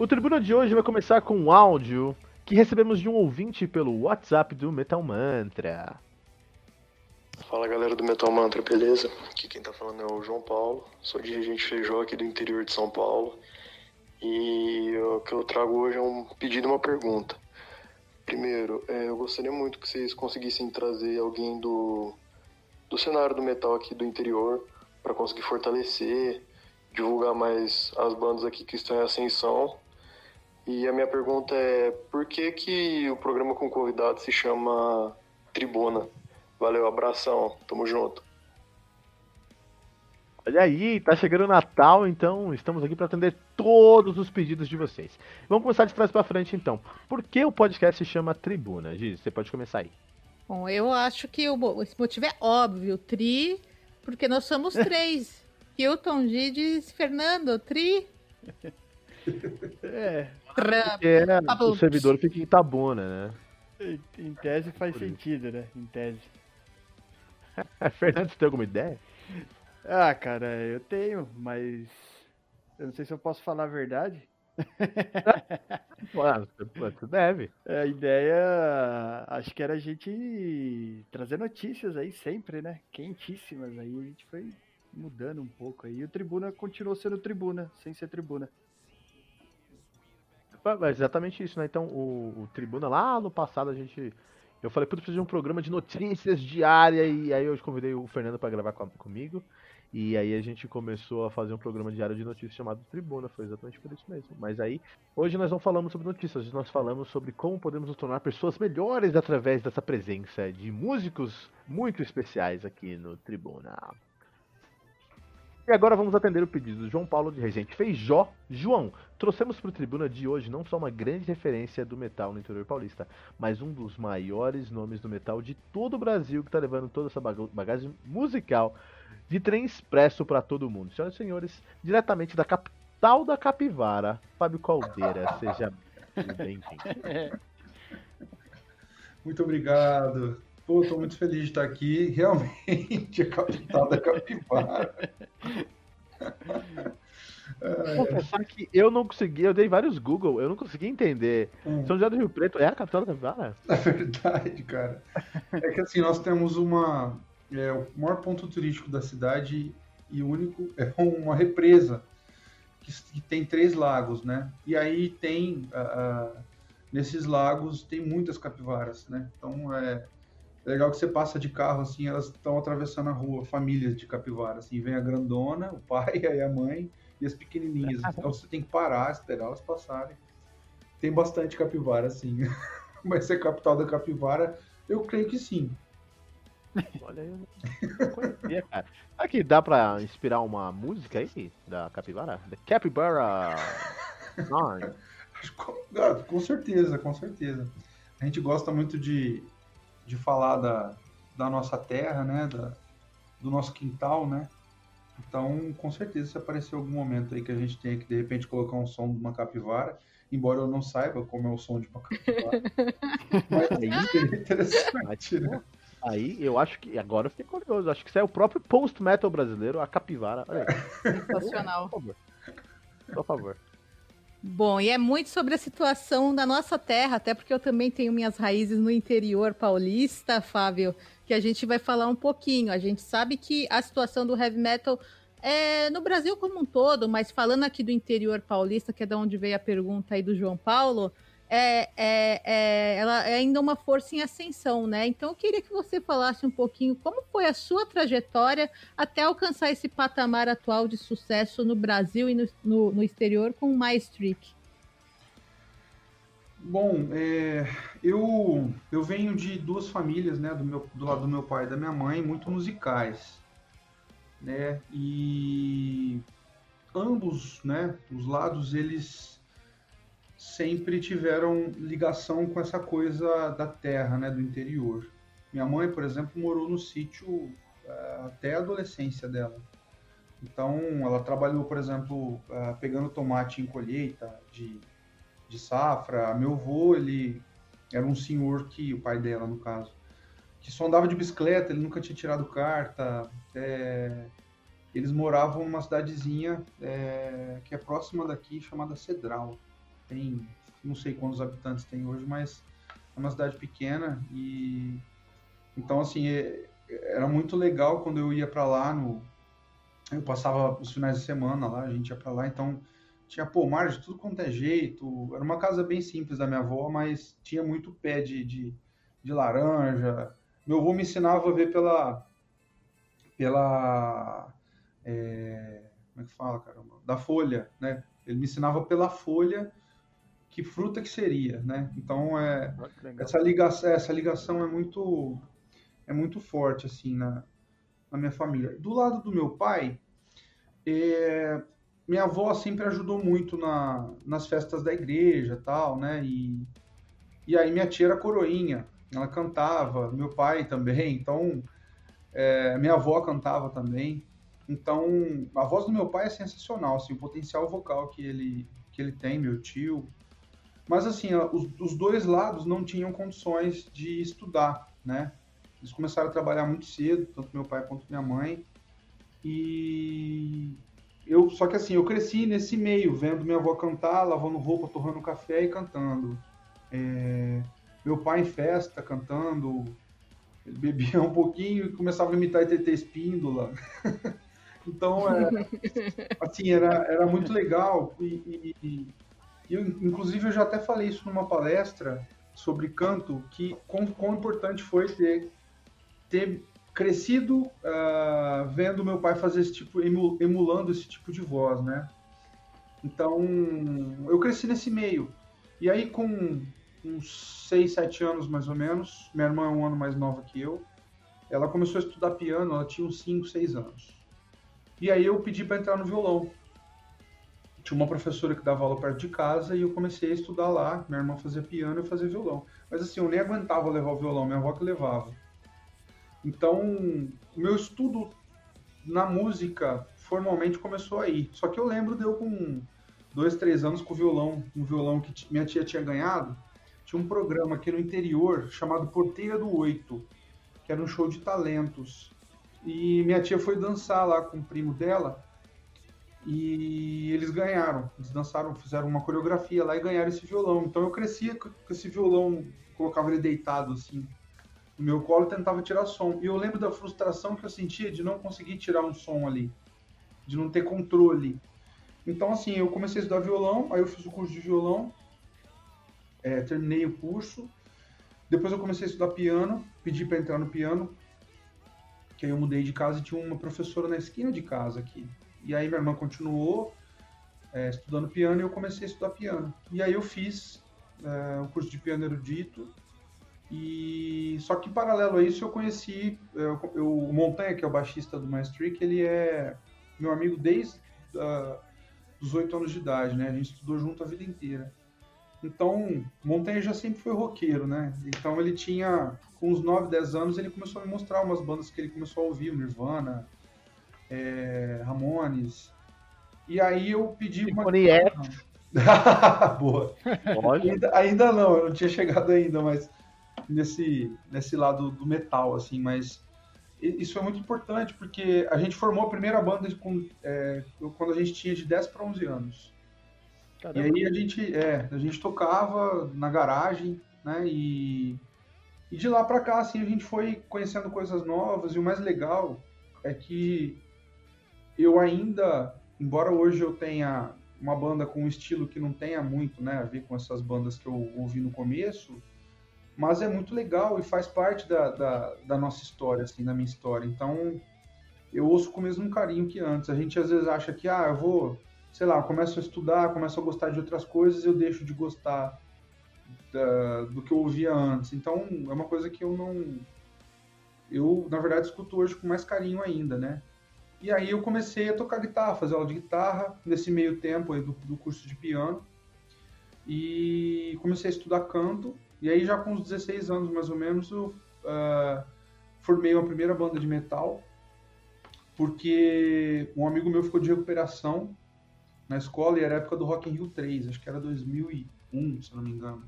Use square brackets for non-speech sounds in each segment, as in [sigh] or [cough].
O Tribuna de hoje vai começar com um áudio que recebemos de um ouvinte pelo WhatsApp do Metal Mantra. Fala galera do Metal Mantra, beleza? Aqui quem tá falando é o João Paulo, sou dirigente Feijó aqui do interior de São Paulo. E o que eu trago hoje é um pedido e uma pergunta. Primeiro, é, eu gostaria muito que vocês conseguissem trazer alguém do, do cenário do metal aqui do interior para conseguir fortalecer, divulgar mais as bandas aqui que estão em ascensão e a minha pergunta é: por que, que o programa com convidado se chama Tribuna? Valeu, abração, tamo junto. Olha aí, tá chegando o Natal, então estamos aqui para atender todos os pedidos de vocês. Vamos começar de trás para frente então. Por que o podcast se chama Tribuna? Giz, você pode começar aí. Bom, eu acho que o, esse motivo é óbvio. Tri, porque nós somos [laughs] três. Hilton, Gides, Fernando, Tri. [laughs] É, é, o servidor fica em Tabuna, né? Em, tese faz sentido, né? Em tese. [laughs] Fernando, você tem alguma ideia? Ah, cara, eu tenho, mas eu não sei se eu posso falar a verdade. [laughs] você deve. A ideia, acho que era a gente trazer notícias aí sempre, né? Quentíssimas aí. A gente foi mudando um pouco aí. E o Tribuna continuou sendo Tribuna, sem ser Tribuna. Exatamente isso, né? Então, o, o, Tribuna lá no passado a gente. Eu falei, putz, preciso de um programa de notícias diária. E aí eu convidei o Fernando para gravar com, comigo. E aí a gente começou a fazer um programa diário de notícias chamado Tribuna. Foi exatamente por isso mesmo. Mas aí, hoje nós não falamos sobre notícias, nós falamos sobre como podemos nos tornar pessoas melhores através dessa presença de músicos muito especiais aqui no Tribuna. E agora vamos atender o pedido do João Paulo de Regente Feijó. João, trouxemos para o Tribuna de hoje não só uma grande referência do metal no interior paulista, mas um dos maiores nomes do metal de todo o Brasil que está levando toda essa bagagem musical de trem expresso para todo mundo. Senhoras e senhores, diretamente da capital da Capivara, Fábio Caldeira, seja bem-vindo. [laughs] Muito obrigado. Pô, tô muito feliz de estar aqui. Realmente, a capital da capivara. [laughs] Vou confessar que eu não consegui, eu dei vários Google, eu não consegui entender. Hum. São José do Rio Preto é a capital da capivara? É verdade, cara. É que assim, nós temos uma. É, o maior ponto turístico da cidade e único é uma represa que, que tem três lagos, né? E aí tem. Uh, nesses lagos tem muitas capivaras, né? Então é é legal que você passa de carro, assim, elas estão atravessando a rua, famílias de capivara, assim, vem a grandona, o pai, [laughs] aí a mãe e as pequenininhas. Então você tem que parar, esperar elas passarem. Tem bastante capivara, assim. [laughs] Mas ser capital da capivara, eu creio que sim. Olha aí, não conhecia, cara. Que dá pra inspirar uma música aí da capivara? The Capybara Song. [laughs] com certeza, com certeza. A gente gosta muito de de falar da, da nossa terra, né, da, do nosso quintal, né? Então, com certeza, se aparecer algum momento aí que a gente tenha que, de repente, colocar um som de uma capivara, embora eu não saiba como é o som de uma capivara, [laughs] mas aí seria interessante, né? Aí eu acho que. Agora eu fiquei curioso. Acho que isso é o próprio post-metal brasileiro, a capivara. Olha aí. Sensacional. Por favor. Por favor. Bom, e é muito sobre a situação da nossa terra, até porque eu também tenho minhas raízes no interior paulista, Fábio, que a gente vai falar um pouquinho. A gente sabe que a situação do heavy metal é no Brasil como um todo, mas falando aqui do interior paulista, que é de onde veio a pergunta aí do João Paulo, é, é, é, ela é ainda uma força em ascensão, né? Então eu queria que você falasse um pouquinho como foi a sua trajetória até alcançar esse patamar atual de sucesso no Brasil e no, no, no exterior com o Maestric. Bom, é, eu, eu venho de duas famílias, né, do, meu, do lado do meu pai e da minha mãe, muito musicais, né, e ambos, né, os lados, eles sempre tiveram ligação com essa coisa da terra, né, do interior. Minha mãe, por exemplo, morou no sítio é, até a adolescência dela. Então, ela trabalhou, por exemplo, é, pegando tomate em colheita de de safra. Meu avô, ele era um senhor que, o pai dela no caso, que só andava de bicicleta, ele nunca tinha tirado carta. É, eles moravam numa cidadezinha é, que é próxima daqui, chamada Cedral. Tem, não sei quantos habitantes tem hoje, mas é uma cidade pequena e então assim é, era muito legal quando eu ia para lá no eu passava os finais de semana lá, a gente ia para lá, então tinha pomar de tudo quanto é jeito. Era uma casa bem simples da minha avó, mas tinha muito pé de, de, de laranja. Meu avô me ensinava a ver pela. pela. É, como é que fala, caramba? Da folha, né? Ele me ensinava pela folha que fruta que seria, né? Então é essa ligação, essa ligação é muito é muito forte assim na, na minha família. Do lado do meu pai, é, minha avó sempre ajudou muito na, nas festas da igreja tal, né? E, e aí minha tia era coroinha, ela cantava, meu pai [laughs] também, então é, minha avó cantava também. Então a voz do meu pai é sensacional, assim, o potencial vocal que ele, que ele tem, meu tio. Mas assim, os, os dois lados não tinham condições de estudar, né? Eles começaram a trabalhar muito cedo, tanto meu pai quanto minha mãe. E eu só que assim, eu cresci nesse meio, vendo minha avó cantar, lavando roupa, torrando café e cantando. É, meu pai em festa cantando, ele bebia um pouquinho e começava a imitar TT Espíndola. [laughs] então, é, [laughs] assim, era, era muito legal. E, e, e eu, inclusive, eu já até falei isso numa palestra sobre canto, que quão, quão importante foi ter, ter crescido uh, vendo meu pai fazer esse tipo, emulando esse tipo de voz, né? Então, eu cresci nesse meio. E aí, com uns 6, 7 anos mais ou menos, minha irmã é um ano mais nova que eu, ela começou a estudar piano, ela tinha uns 5, 6 anos. E aí eu pedi para entrar no violão. Tinha uma professora que dava aula perto de casa e eu comecei a estudar lá. Minha irmã fazia piano e fazia violão. Mas assim, eu nem aguentava levar o violão, minha avó que levava. Então, o meu estudo na música formalmente começou aí. Só que eu lembro de eu com dois, três anos com o violão, um violão que minha tia tinha ganhado. Tinha um programa aqui no interior chamado Porteira do Oito, que era um show de talentos. E minha tia foi dançar lá com o primo dela e eles ganharam. Eles dançaram, fizeram uma coreografia lá e ganharam esse violão. Então eu crescia com esse violão, colocava ele deitado assim no meu colo e tentava tirar som. E eu lembro da frustração que eu sentia de não conseguir tirar um som ali, de não ter controle. Então, assim, eu comecei a estudar violão, aí eu fiz o curso de violão, é, terminei o curso. Depois eu comecei a estudar piano, pedi para entrar no piano, que aí eu mudei de casa e tinha uma professora na esquina de casa aqui. E aí minha irmã continuou é, estudando piano e eu comecei a estudar piano. E aí eu fiz é, o curso de piano erudito e só que paralelo a isso eu conheci eu, eu, o Montanha, que é o baixista do Maestric, ele é meu amigo desde uh, os oito anos de idade, né? A gente estudou junto a vida inteira. Então, Montanha já sempre foi roqueiro, né? Então ele tinha, com uns 9, 10 anos, ele começou a me mostrar umas bandas que ele começou a ouvir, Nirvana, é, Ramones. E aí eu pedi uma... X. [laughs] Boa. Ainda, ainda não, eu não tinha chegado ainda, mas nesse, nesse lado do metal, assim, mas isso é muito importante porque a gente formou a primeira banda com, é, quando a gente tinha de 10 para 11 anos. Caramba. E aí a gente, é, a gente tocava na garagem, né, e, e de lá para cá, assim, a gente foi conhecendo coisas novas e o mais legal é que eu ainda, embora hoje eu tenha uma banda com um estilo que não tenha muito né, a ver com essas bandas que eu ouvi no começo, mas é muito legal e faz parte da, da, da, nossa história, assim, da minha história. Então, eu ouço com o mesmo carinho que antes. A gente às vezes acha que, ah, eu vou, sei lá, começo a estudar, começo a gostar de outras coisas, eu deixo de gostar da, do que eu ouvia antes. Então é uma coisa que eu não. Eu, na verdade, escuto hoje com mais carinho ainda, né? E aí eu comecei a tocar guitarra, fazer aula de guitarra nesse meio tempo do, do curso de piano. E comecei a estudar canto. E aí já com uns 16 anos mais ou menos eu uh, formei uma primeira banda de metal. Porque um amigo meu ficou de recuperação na escola e era época do Rock in Rio 3, acho que era 2001, se não me engano.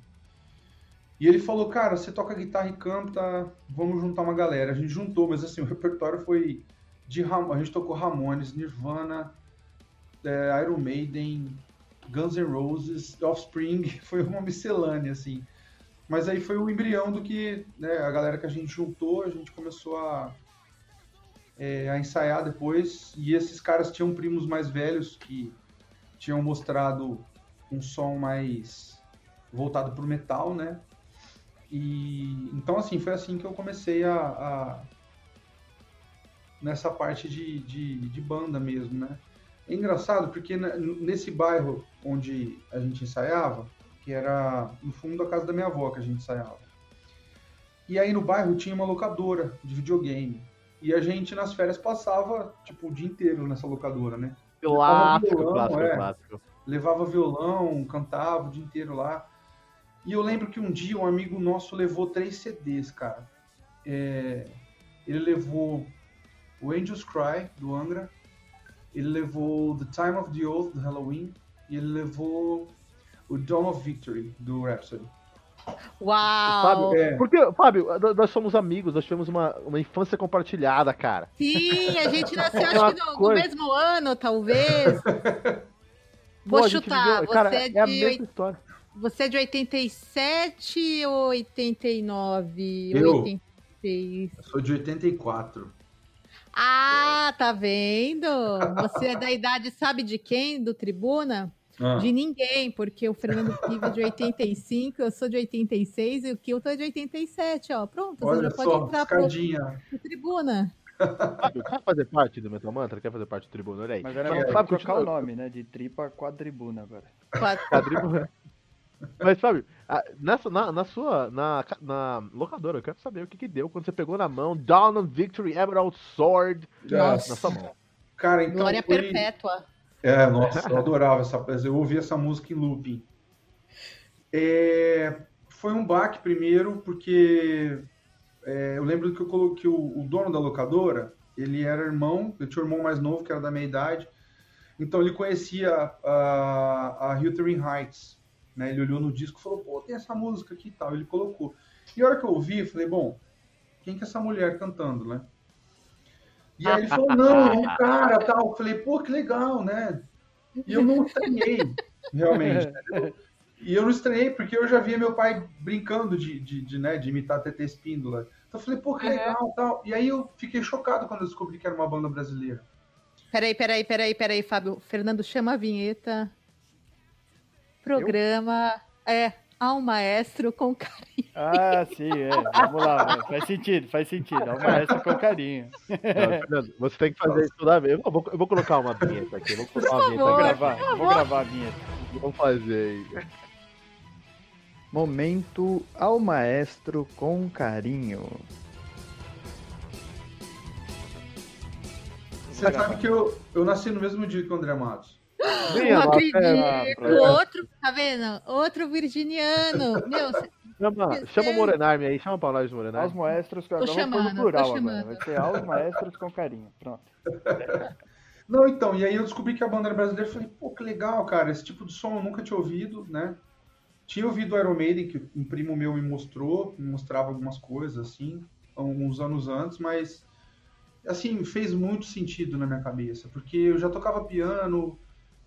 E ele falou, cara, você toca guitarra e canta, vamos juntar uma galera. A gente juntou, mas assim, [laughs] o repertório foi de Ram... a gente tocou Ramones, Nirvana, é, Iron Maiden, Guns N' Roses, Offspring, [laughs] foi uma miscelânea, assim. Mas aí foi o embrião do que né, a galera que a gente juntou, a gente começou a, é, a ensaiar depois. E esses caras tinham primos mais velhos que tinham mostrado um som mais voltado para o metal, né? E então assim foi assim que eu comecei a, a nessa parte de, de, de, banda mesmo, né? É engraçado porque nesse bairro onde a gente ensaiava, que era no fundo da casa da minha avó que a gente ensaiava. E aí no bairro tinha uma locadora de videogame. E a gente nas férias passava tipo o dia inteiro nessa locadora, né? Clássico, violão, clássico, é, clássico. Levava violão, cantava o dia inteiro lá. E eu lembro que um dia um amigo nosso levou três CDs, cara. É, ele levou o Angels Cry, do Angra. Ele levou The Time of the Oath, do Halloween. E ele levou o Dawn of Victory, do Rhapsody. Uau! Fábio, é. Porque, Fábio, nós somos amigos, nós tivemos uma, uma infância compartilhada, cara. Sim, a gente nasceu é acho que no, no, mesmo ano, talvez. [laughs] Vou Pô, chutar, viveu, cara, você é, de... é a mesma história. Você é de 87 ou 89? Eu, 86? eu sou de 84. Ah, tá vendo? Você é da idade, sabe de quem? Do Tribuna? Ah. De ninguém, porque o Fernando Piva é de 85, eu sou de 86 e o Kilton é de 87, ó. Pronto, Olha você já pode entrar pro, pro Tribuna. Quer fazer parte do Metal Mantra? Quer fazer parte do Tribuna? Olha aí. Mas agora é, Fábio, trocar o nome, né? De tripa quadribuna agora. Quadribuna. Mas, Fábio, nessa, na, na sua na, na locadora, eu quero saber o que, que deu quando você pegou na mão Dawn of Victory Emerald Sword Nossa. na sua mão. Cara, então. Glória foi... perpétua. É, nossa, eu adorava essa. Eu ouvi essa música em looping. É, foi um baque primeiro, porque é, eu lembro que eu coloquei o, o, dono da locadora, ele era irmão, eu tinha um irmão mais novo, que era da minha idade, então ele conhecia a, a Hiltering Heights, né? Ele olhou no disco e falou, pô, tem essa música aqui e tal, ele colocou. E a hora que eu ouvi, eu falei, bom, quem que é essa mulher cantando, né? E aí ele falou, [laughs] não, é um cara, tal. Eu falei, pô, que legal, né? E eu não estranhei, [laughs] realmente. Entendeu? E eu não estranhei, porque eu já via meu pai brincando de, de, de, né, de imitar a TT Espíndola. Então eu falei, pô, que legal, uhum. tal. E aí eu fiquei chocado quando eu descobri que era uma banda brasileira. Peraí, peraí, peraí, peraí, Fábio. Fernando, chama a vinheta. Programa. Eu? É, ao maestro com carinho. Ah, sim, é. Vamos lá, faz sentido, faz sentido. Ao maestro com carinho. Não, Fernando, você tem que fazer isso toda vez. Eu vou, eu vou colocar uma vinheta aqui. Vou colocar uma vinheta. Vou gravar, vou gravar a vinheta. Vamos fazer aí. Momento ao maestro com carinho. Você sabe que eu, eu nasci no mesmo dia que o André Matos. Não acredito. Outro, tá vendo? Outro virginiano. Meu, chama, chama o Morenarme aí, chama pra nós o Morenarme. Aos maestros com carinho. Chamando, plural agora. Vai ser aos maestros com carinho. Pronto. [laughs] Não, então, e aí eu descobri que a banda era brasileira e falei, pô, que legal, cara, esse tipo de som eu nunca tinha ouvido, né? Tinha ouvido Iron Maiden, que um primo meu me mostrou, me mostrava algumas coisas, assim, alguns anos antes, mas, assim, fez muito sentido na minha cabeça, porque eu já tocava piano,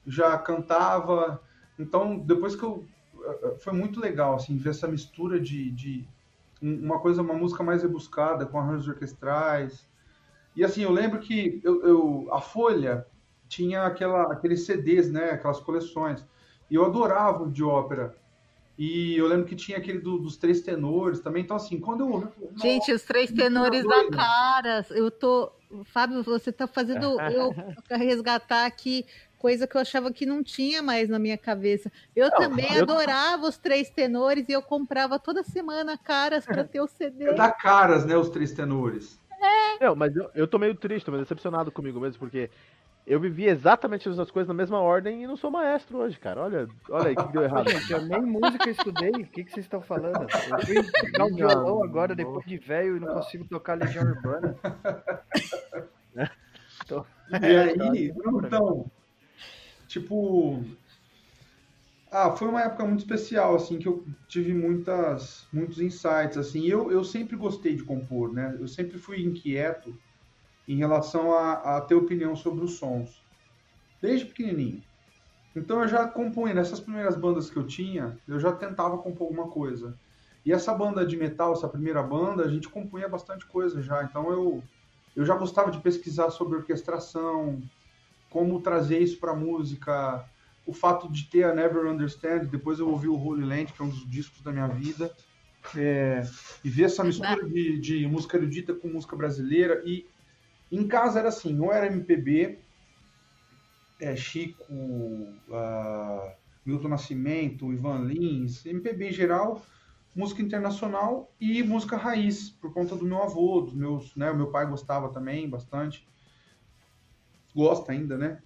já cantava. Então, depois que eu. Eh, eh, foi muito legal, assim, ver essa mistura de, de uma coisa, uma música mais rebuscada, com arranjos orquestrais. E assim, eu lembro que eu, eu, a Folha tinha aquela, aqueles CDs, né, aquelas coleções. E eu adorava o de ópera. E eu lembro que tinha aquele do, dos três tenores também. Então, assim, quando eu. Gente, os três tenores da cara. Eu tô. Fábio, você tá fazendo [laughs] eu resgatar aqui coisa que eu achava que não tinha mais na minha cabeça. Eu não, também eu... adorava os três tenores e eu comprava toda semana caras para ter o CD. É da caras, né, os três tenores. É. Não, mas eu, eu tô meio triste, mas decepcionado comigo mesmo, porque eu vivi exatamente as coisas na mesma ordem e não sou maestro hoje, cara. Olha, olha aí que deu [laughs] errado. Gente, eu nem música estudei. O que, que vocês estão falando? Eu fui [laughs] tocar um violão agora, depois de velho, e não consigo tocar Legião Urbana. [laughs] e aí, então, tipo. Ah, foi uma época muito especial, assim, que eu tive muitas, muitos insights, assim. Eu, eu sempre gostei de compor, né? Eu sempre fui inquieto em relação a, a ter opinião sobre os sons, desde pequenininho. Então eu já compunha, nessas primeiras bandas que eu tinha, eu já tentava compor alguma coisa. E essa banda de metal, essa primeira banda, a gente compunha bastante coisa já. Então eu, eu já gostava de pesquisar sobre orquestração, como trazer isso para música, o fato de ter a Never Understand, depois eu ouvi o Holy Land, que é um dos discos da minha vida, é, e ver essa mistura de, de música erudita com música brasileira, e em casa era assim, ou era MPB, é, Chico, uh, Milton Nascimento, Ivan Lins, MPB em geral, música internacional e música raiz, por conta do meu avô, dos meus, né, o meu pai gostava também bastante, gosta ainda, né?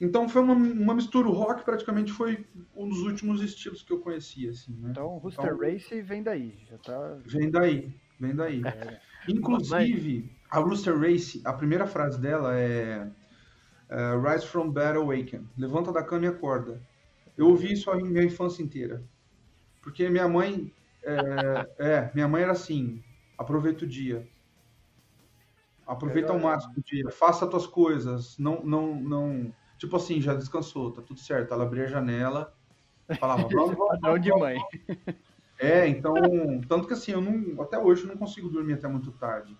Então foi uma, uma mistura, o rock praticamente foi um dos últimos estilos que eu conhecia, assim, né? Então Rooster então, Race vem daí, já tá... Vem daí, vem daí. É. Inclusive, a Rooster Race, a primeira frase dela é uh, Rise from bed awaken. Levanta da cama e acorda. Eu ouvi isso a minha infância inteira. Porque minha mãe, é, é minha mãe era assim, aproveita o dia. Aproveita ao máximo o dia, faça as tuas coisas, não, não, não, tipo assim, já descansou, tá tudo certo. Ela abria a janela, falava, vamos, vamos, [laughs] vamos, de mãe. É, então, tanto que assim, eu não, até hoje eu não consigo dormir até muito tarde.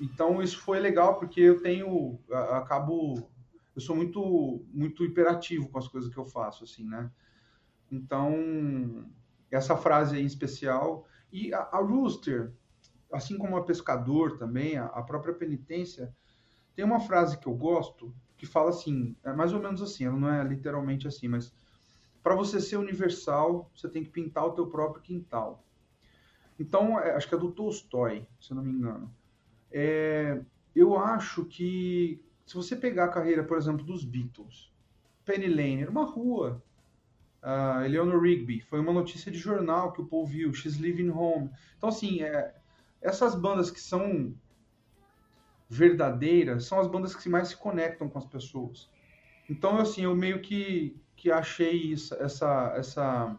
Então isso foi legal porque eu tenho, acabo, eu sou muito, muito hiperativo com as coisas que eu faço, assim, né? Então essa frase aí em especial e a, a Rooster, assim como a Pescador também, a, a própria Penitência, tem uma frase que eu gosto que fala assim, é mais ou menos assim, ela não é literalmente assim, mas para você ser universal, você tem que pintar o teu próprio quintal. Então, é, acho que é do Tolstói, se eu não me engano. É, eu acho que se você pegar a carreira, por exemplo, dos Beatles, Penny Lane era uma rua. Uh, Eleanor Rigby foi uma notícia de jornal que o Paul viu. She's Living Home. Então, assim, é, essas bandas que são verdadeiras são as bandas que mais se conectam com as pessoas. Então, assim, eu meio que, que achei isso, essa, essa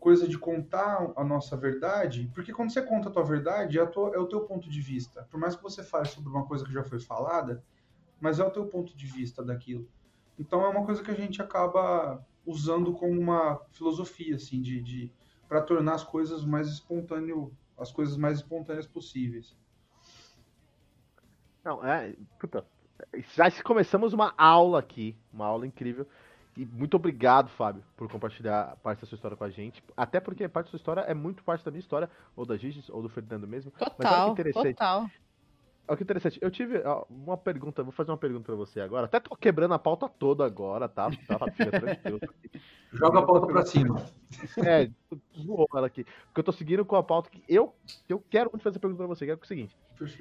coisa de contar a nossa verdade, porque quando você conta a tua verdade, é, tua, é, o teu ponto de vista. Por mais que você fale sobre uma coisa que já foi falada, mas é o teu ponto de vista daquilo. Então é uma coisa que a gente acaba usando como uma filosofia, assim, de, de para tornar as coisas mais espontâneo, as coisas mais espontâneas possíveis. Não, é, puta, já começamos uma aula aqui, uma aula incrível. E muito obrigado, Fábio, por compartilhar parte da sua história com a gente. Até porque parte da sua história é muito parte da minha história, ou da Gigi, ou do Fernando mesmo. Total, Mas olha que interessante. total. Olha que interessante. Eu tive uma pergunta, vou fazer uma pergunta pra você agora. Até tô quebrando a pauta toda agora, tá? tá [laughs] Joga a pauta pra cima. [laughs] É, voou ela aqui. Porque eu tô seguindo com a pauta que eu, eu quero muito fazer a pergunta pra você, que é o seguinte.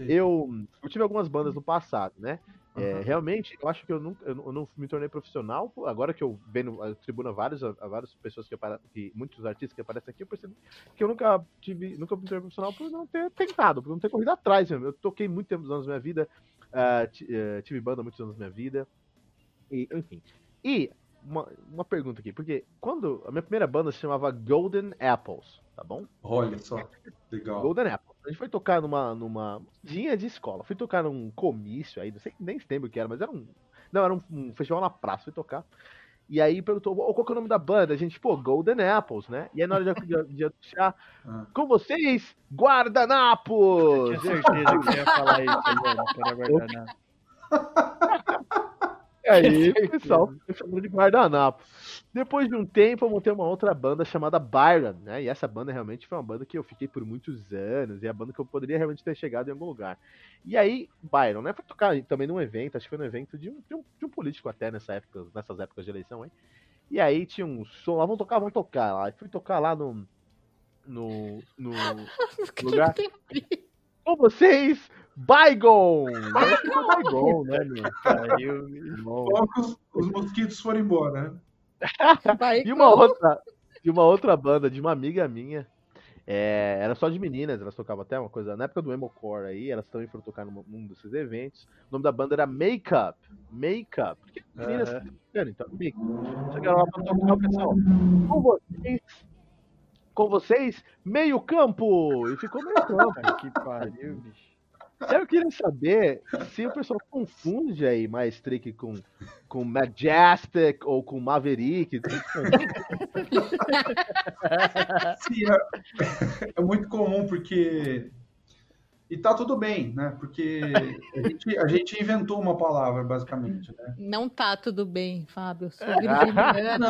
Eu, eu tive algumas bandas no passado, né? É, realmente, eu acho que eu, nunca, eu, não me tornei profissional. Agora que eu venho a tribuna vários, a, a várias pessoas que aparecem, que, muitos artistas que aparecem aqui, eu percebi que eu nunca tive, nunca me tornei profissional por não ter tentado, por não ter corrido atrás. Mesmo. Eu toquei muito tempo anos da minha vida, uh, tive banda muitos anos da minha vida, e, enfim. E uma, uma pergunta aqui, porque quando a minha primeira banda se chamava Golden Apples, tá bom? Olha só, legal. Golden Apples. A gente foi tocar numa, numa dia de escola. Fui tocar num comício aí, não sei nem lembro o que era, mas era um. Não, era um, um, festival na praça, fui tocar. E aí perguntou, oh, qual que é o nome da banda? A gente, pô, Golden Apples, né? E aí na hora de, de, de anunciar, ah. com vocês, Guardanapos! Eu tinha certeza que você ia falar isso, Guardanapos. Aí o pessoal me chamou de guardanapo. Depois de um tempo, eu montei uma outra banda chamada Byron, né? E essa banda realmente foi uma banda que eu fiquei por muitos anos, e a banda que eu poderia realmente ter chegado em algum lugar. E aí, Byron, né? Foi tocar também num evento, acho que foi no evento de um, de um, de um político até nessa época, nessas épocas de eleição aí. E aí tinha um som lá, vamos tocar, vamos tocar lá. E fui tocar lá no. No. no [laughs] lugar. Com vocês, Bygone! Bygone, né, meu? Caiu, os, os mosquitos foram embora, né? e uma outra, e uma outra banda de uma amiga minha. É, era só de meninas, elas tocavam até uma coisa. Na época do Emocore aí, elas também foram tocar num, num desses eventos. O nome da banda era Makeup. Makeup. Porque meninas. Uhum. Então, Makeup. Chegaram lá pra tocar o pessoal. Com vocês. Com vocês, meio campo! E ficou meio campo. que pariu, bicho. Eu queria saber se o pessoal confunde aí Maestric com, com Majestic ou com Maverick. [laughs] Sim, é, é muito comum porque e tá tudo bem, né? Porque a gente, a gente inventou uma palavra, basicamente, né? Não tá tudo bem, Fábio. [laughs] Não.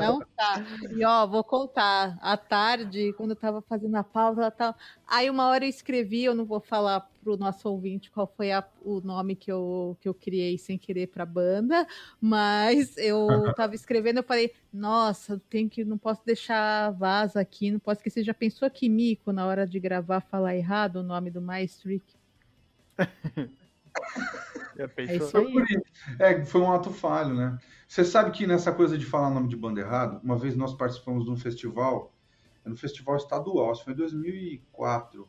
não tá. E ó, vou contar. À tarde, quando eu tava fazendo a pauta, tal, aí uma hora eu escrevi, eu não vou falar para o nosso ouvinte qual foi a, o nome que eu, que eu criei sem querer para a banda, mas eu estava escrevendo, eu falei, nossa, tem que, não posso deixar vaza aqui, não posso esquecer. Já pensou que Mico, na hora de gravar, falar errado o nome do Maestric? [laughs] Já pensou? É, é, foi um ato falho, né? Você sabe que nessa coisa de falar nome de banda errado, uma vez nós participamos de um festival, no festival estadual, isso foi em 2004,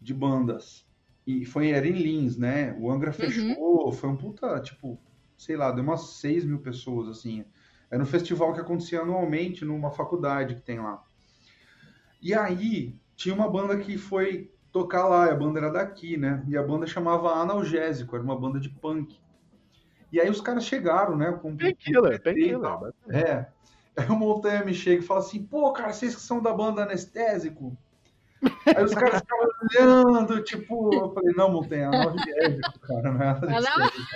de bandas. E foi, era em Lins, né? O Angra uhum. fechou, uhum. foi um puta, tipo, sei lá, deu umas 6 mil pessoas, assim. Era um festival que acontecia anualmente numa faculdade que tem lá. E aí, tinha uma banda que foi tocar lá, a banda era daqui, né? E a banda chamava Analgésico, era uma banda de punk. E aí os caras chegaram, né? Com Painkiller, Painkiller. É. Aí o Montanha me chega e fala assim, pô, cara, vocês que são da banda Anestésico, Aí os caras ficavam olhando, tipo, eu falei, não, Montanha, é cara, não é nada disso.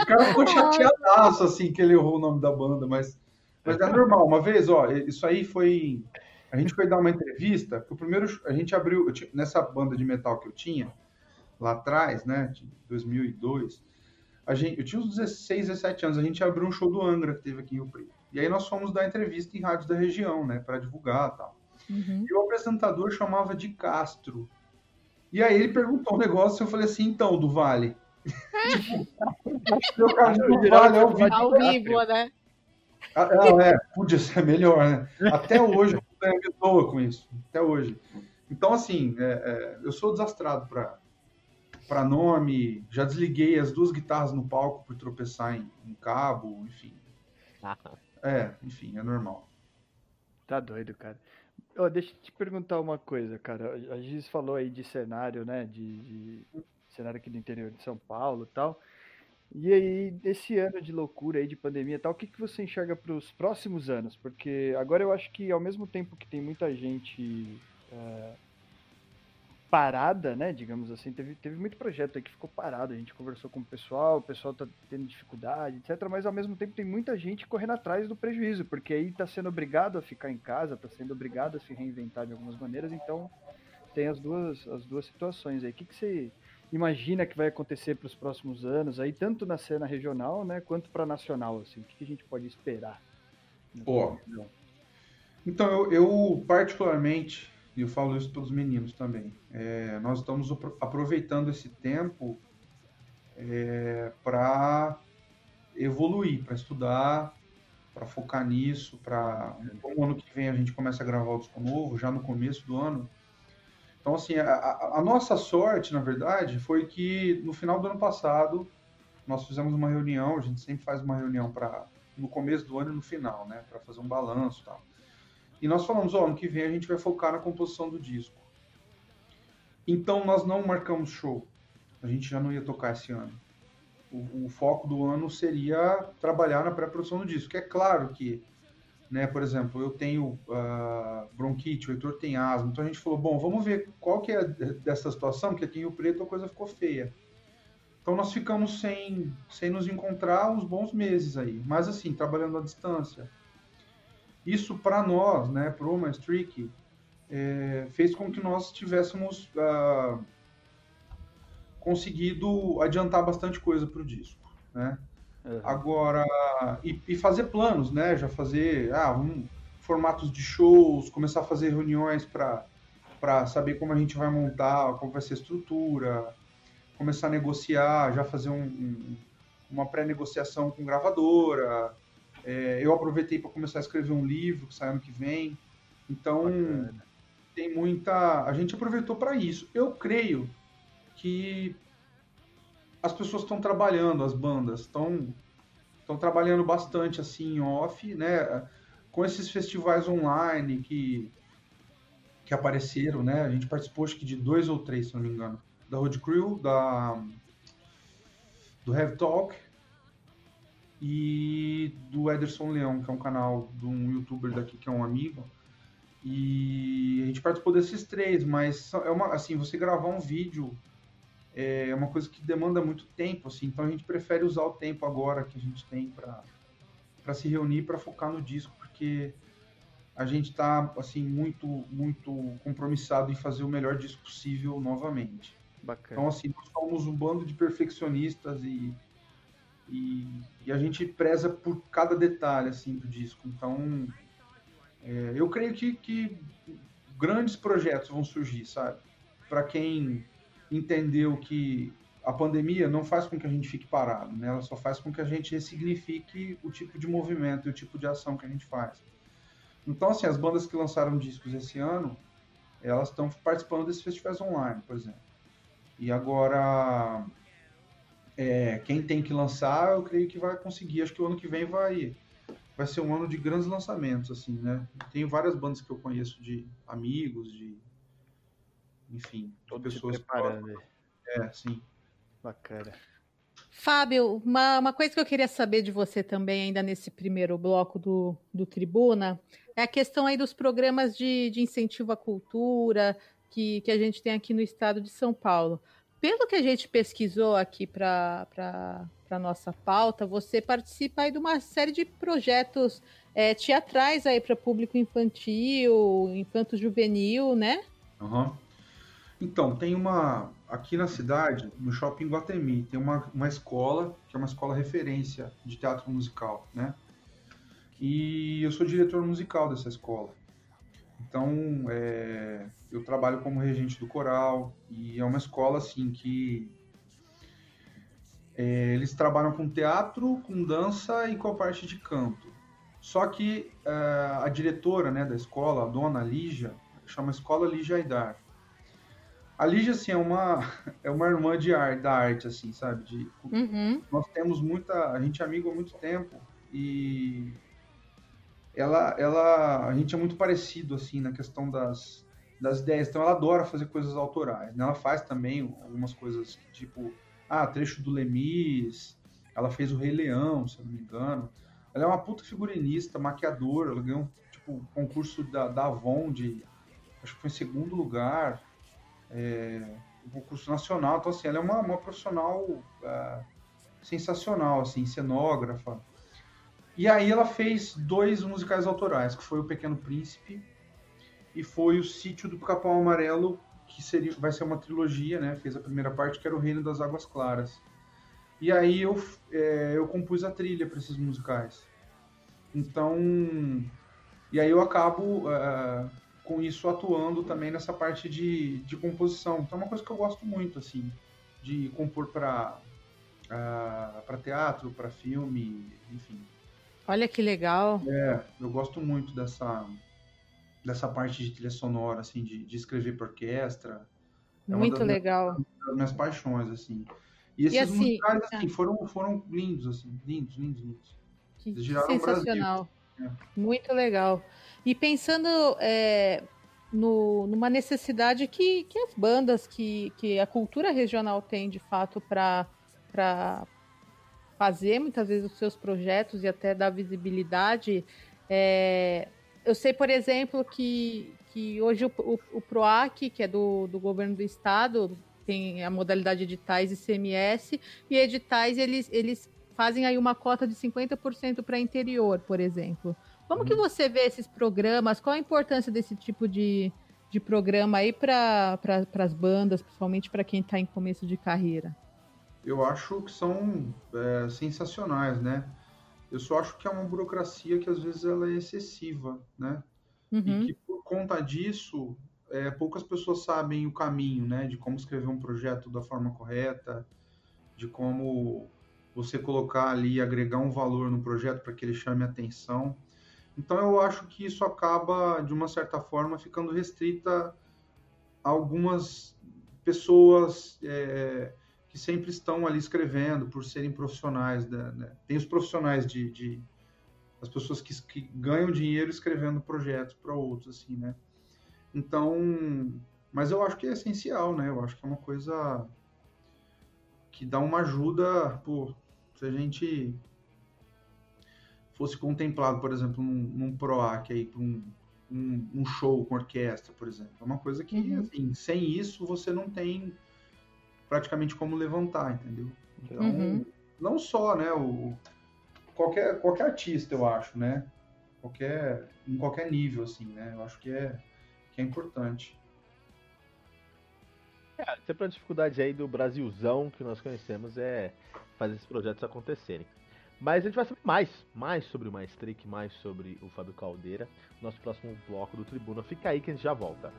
O cara ficou chateadaço, assim, que ele errou o nome da banda, mas, mas é normal. Uma vez, ó, isso aí foi. A gente foi dar uma entrevista, o primeiro. A gente abriu. Tinha, nessa banda de metal que eu tinha, lá atrás, né, de 2002, a gente, eu tinha uns 16, 17 anos, a gente abriu um show do Angra que teve aqui em Rio Preto. E aí nós fomos dar entrevista em rádios da região, né, para divulgar e tal. Uhum. E o apresentador chamava de Castro. E aí ele perguntou um negócio, eu falei assim, então, do Vale. [laughs] tipo, o cara do Vale ao vivo. Ao vivo, né? Ah, não, é, podia ser melhor, né? Até hoje o me doa com isso. Até hoje. Então, assim, é, é, eu sou desastrado para para nome, já desliguei as duas guitarras no palco por tropeçar em, em cabo, enfim. É, enfim, é normal. Tá doido, cara. Oh, deixa eu te perguntar uma coisa, cara. A Giz falou aí de cenário, né? De, de, cenário aqui do interior de São Paulo e tal. E aí, desse ano de loucura aí, de pandemia e tal, o que, que você enxerga para os próximos anos? Porque agora eu acho que ao mesmo tempo que tem muita gente uh, parada, né, digamos assim, teve, teve muito projeto aí que ficou parado, a gente conversou com o pessoal, o pessoal tá tendo dificuldade, etc, mas ao mesmo tempo tem muita gente correndo atrás do prejuízo, porque aí tá sendo obrigado a ficar em casa, tá sendo obrigado a se reinventar de algumas maneiras, então tem as duas, as duas situações aí. O que, que você imagina que vai acontecer para os próximos anos aí, tanto na cena regional, né, quanto para nacional, assim, o que, que a gente pode esperar? Pô, então eu, eu particularmente e eu falo isso para os meninos também. É, nós estamos aproveitando esse tempo é, para evoluir, para estudar, para focar nisso, para o ano que vem a gente começa a gravar o disco novo, já no começo do ano. Então, assim, a, a, nossa sorte, na verdade, foi que no final do ano passado nós fizemos uma reunião, a gente sempre faz uma reunião para no começo do ano e no final, né, para fazer um balanço e tal. E nós falamos, ó, ano que vem a gente vai focar na composição do disco. Então nós não marcamos show. A gente já não ia tocar esse ano. O, o foco do ano seria trabalhar na pré-produção do disco. É claro que, né, por exemplo, eu tenho uh, bronquite, o Heitor tem asma. Então a gente falou, bom, vamos ver qual que é dessa situação, que aqui em Rio Preto a coisa ficou feia. Então nós ficamos sem, sem nos encontrar uns bons meses aí, mas assim, trabalhando à distância. Isso para nós, né, para o Maastricht, é, fez com que nós tivéssemos ah, conseguido adiantar bastante coisa para o disco, né? Agora, e, e, fazer planos, né? Já fazer ah, um, formatos de shows, começar a fazer reuniões para saber como a gente vai montar, como vai ser a estrutura, começar a negociar, já fazer um, um, uma pré-negociação com gravadora. É, eu aproveitei para começar a escrever um livro que sai ano que vem. Então, Bacana. tem muita. A gente aproveitou para isso. Eu creio que as pessoas estão trabalhando, as bandas estão estão trabalhando bastante assim em off, né? Com esses festivais online que que apareceram, né? A gente participou acho que de dois ou três, se não me engano, da Road Crew, da do Heavy Talk e do Ederson Leão, que é um canal de um youtuber daqui que é um amigo. E a gente participou desses três, mas é uma assim, você gravar um vídeo é uma coisa que demanda muito tempo, assim, então a gente prefere usar o tempo agora que a gente tem para se reunir, para focar no disco, porque a gente está assim muito muito compromissado em fazer o melhor disco possível novamente. Bacana. Então assim, nós somos um bando de perfeccionistas e, e, e a gente preza por cada detalhe assim do disco. Então é, eu creio que, que grandes projetos vão surgir, sabe? Para quem entendeu que a pandemia não faz com que a gente fique parado, né? Ela só faz com que a gente ressignifique o tipo de movimento e o tipo de ação que a gente faz. Então, assim, as bandas que lançaram discos esse ano, elas estão participando desses festivais online, por exemplo. E agora, é, quem tem que lançar, eu creio que vai conseguir. Acho que o ano que vem vai, vai ser um ano de grandes lançamentos, assim, né? Tem várias bandas que eu conheço de amigos, de enfim, todas pessoas preparando. É, sim. Bacana. Fábio, uma, uma coisa que eu queria saber de você também, ainda nesse primeiro bloco do, do Tribuna, é a questão aí dos programas de, de incentivo à cultura que, que a gente tem aqui no estado de São Paulo. Pelo que a gente pesquisou aqui para a nossa pauta, você participa aí de uma série de projetos é, teatrais aí para público infantil, infanto-juvenil, né? Uhum. Então, tem uma. Aqui na cidade, no shopping Guatemi, tem uma, uma escola, que é uma escola referência de teatro musical, né? E eu sou diretor musical dessa escola. Então, é, eu trabalho como regente do coral, e é uma escola, assim, que. É, eles trabalham com teatro, com dança e com a parte de canto. Só que é, a diretora né, da escola, a dona Lígia, chama Escola Lígia Aidar a Lígia, assim, é uma, [laughs] é uma irmã de arte, da arte, assim, sabe? De, uhum. Nós temos muita... A gente é amigo há muito tempo e ela, ela... A gente é muito parecido, assim, na questão das, das ideias. Então, ela adora fazer coisas autorais. Né? Ela faz também algumas coisas, tipo... Ah, trecho do Lemis. Ela fez o Rei Leão, se eu não me engano. Ela é uma puta figurinista, maquiadora. Ela ganhou, tipo, concurso da, da Avon de... Acho que foi em segundo lugar é, um concurso nacional. Então, assim, ela é uma, uma profissional é, sensacional, assim, cenógrafa. E aí ela fez dois musicais autorais, que foi O Pequeno Príncipe e foi O Sítio do Capão Amarelo, que seria, vai ser uma trilogia, né? Fez a primeira parte, que era O Reino das Águas Claras. E aí eu, é, eu compus a trilha para esses musicais. Então, e aí eu acabo uh, com isso atuando também nessa parte de, de composição. Então é uma coisa que eu gosto muito, assim, de compor para uh, ah, para teatro, para filme, enfim. Olha que legal. É, eu gosto muito dessa dessa parte de trilha sonora, assim, de, de escrever para orquestra. É muito legal. Minhas, das minhas paixões, assim. E esses e assim, musicais, assim, é. foram, foram lindos, assim, lindos, lindos, lindos. Que sensacional. É. Muito legal. E pensando é, no, numa necessidade que, que as bandas, que, que a cultura regional tem de fato para fazer muitas vezes os seus projetos e até dar visibilidade. É, eu sei, por exemplo, que, que hoje o, o, o, PROAC, que é do, do governo do estado, tem a modalidade editais e CMS, e editais eles, eles fazem aí uma cota de 50% para interior, por exemplo. Como que uhum. você vê esses programas? Qual a importância desse tipo de, de programa aí para pra, as bandas, principalmente para quem está em começo de carreira? Eu acho que são é, sensacionais, né? Eu só acho que é uma burocracia que às vezes ela é excessiva, né? Uhum. E que por conta disso, é, poucas pessoas sabem o caminho, né? De como escrever um projeto da forma correta, de como você colocar ali, agregar um valor no projeto para que ele chame atenção. Então eu acho que isso acaba, de uma certa forma, ficando restrita a algumas pessoas é, que sempre estão ali escrevendo por serem profissionais. Né? né? Tem os profissionais de, de as pessoas que, que, ganham dinheiro escrevendo projetos para outros, assim, né? Então, mas eu acho que é essencial, né? Eu acho que é uma coisa que dá uma ajuda, pô, se a gente fosse contemplado, por exemplo, num, num PROAC aí, um, um, um, show com orquestra, por exemplo. É uma coisa que, uhum. assim, sem isso você não tem praticamente como levantar, entendeu? Então, uhum. não só, né, o, qualquer, qualquer artista, eu acho, né? Qualquer, em qualquer nível, assim, né? Eu acho que é, que é importante. É, sempre a dificuldade aí do Brasilzão que nós conhecemos é fazer esses projetos acontecerem. Mas a gente vai saber mais, mais sobre o Maestric, mais sobre o Fábio Caldeira, nosso próximo bloco do Tribuna. Fica aí que a gente já volta.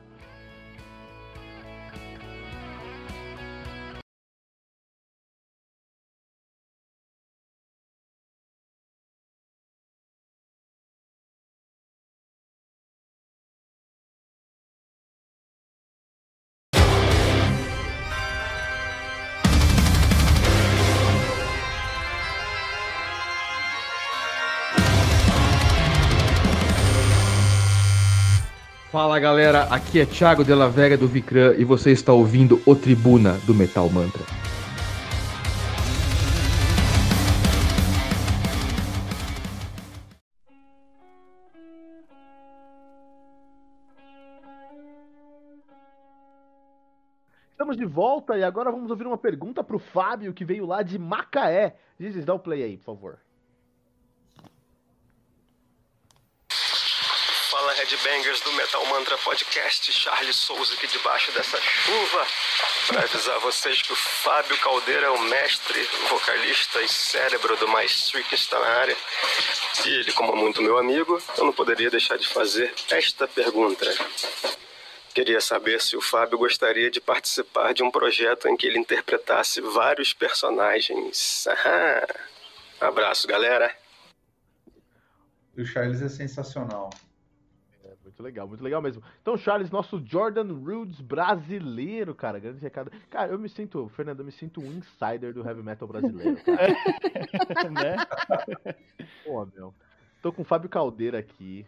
Fala galera, aqui é Thiago Della Vega do Vicran e você está ouvindo o Tribuna do Metal Mantra. Estamos de volta e agora vamos ouvir uma pergunta para o Fábio que veio lá de Macaé. Dizes, dá o play aí, por favor. Headbangers do Metal Mantra Podcast, Charles Souza aqui debaixo dessa chuva, para avisar vocês que o Fábio Caldeira é o mestre, vocalista e cérebro do Maestro que está na área. E ele, como muito meu amigo, eu não poderia deixar de fazer esta pergunta. Queria saber se o Fábio gostaria de participar de um projeto em que ele interpretasse vários personagens. Aham. Abraço, galera. O Charles é sensacional. Muito legal, muito legal mesmo. Então, Charles, nosso Jordan Rhodes brasileiro, cara, grande recado. Cara, eu me sinto, Fernando, eu me sinto um insider do heavy metal brasileiro, cara. [laughs] né? Pô, meu. Tô com o Fábio Caldeira aqui,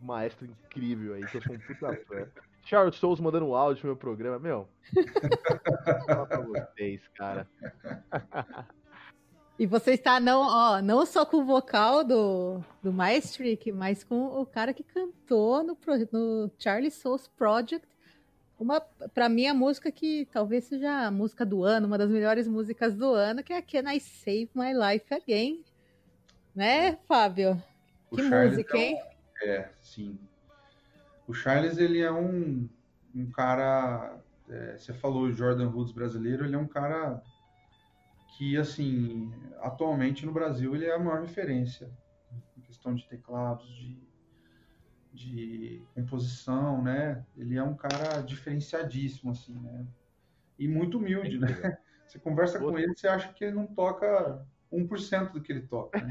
maestro incrível aí, tô com um puta fã. Charles Souls mandando um áudio pro meu programa, meu. [laughs] Fala pra vocês, cara. [laughs] E você está não, ó, não só com o vocal do, do Maestric, mas com o cara que cantou no, no Charlie Souls Project. Uma, para mim, a música que talvez seja a música do ano, uma das melhores músicas do ano, que é a Can I Save My Life Again? Né, Fábio? O que Charles música, é hein? É, sim. O Charles, ele é um, um cara. É, você falou Jordan Woods brasileiro, ele é um cara que, assim, atualmente no Brasil ele é a maior referência em questão de teclados, de, de composição, né? Ele é um cara diferenciadíssimo, assim, né? E muito humilde, né? [laughs] Você conversa com ele, você acha que ele não toca 1% do que ele toca. Né?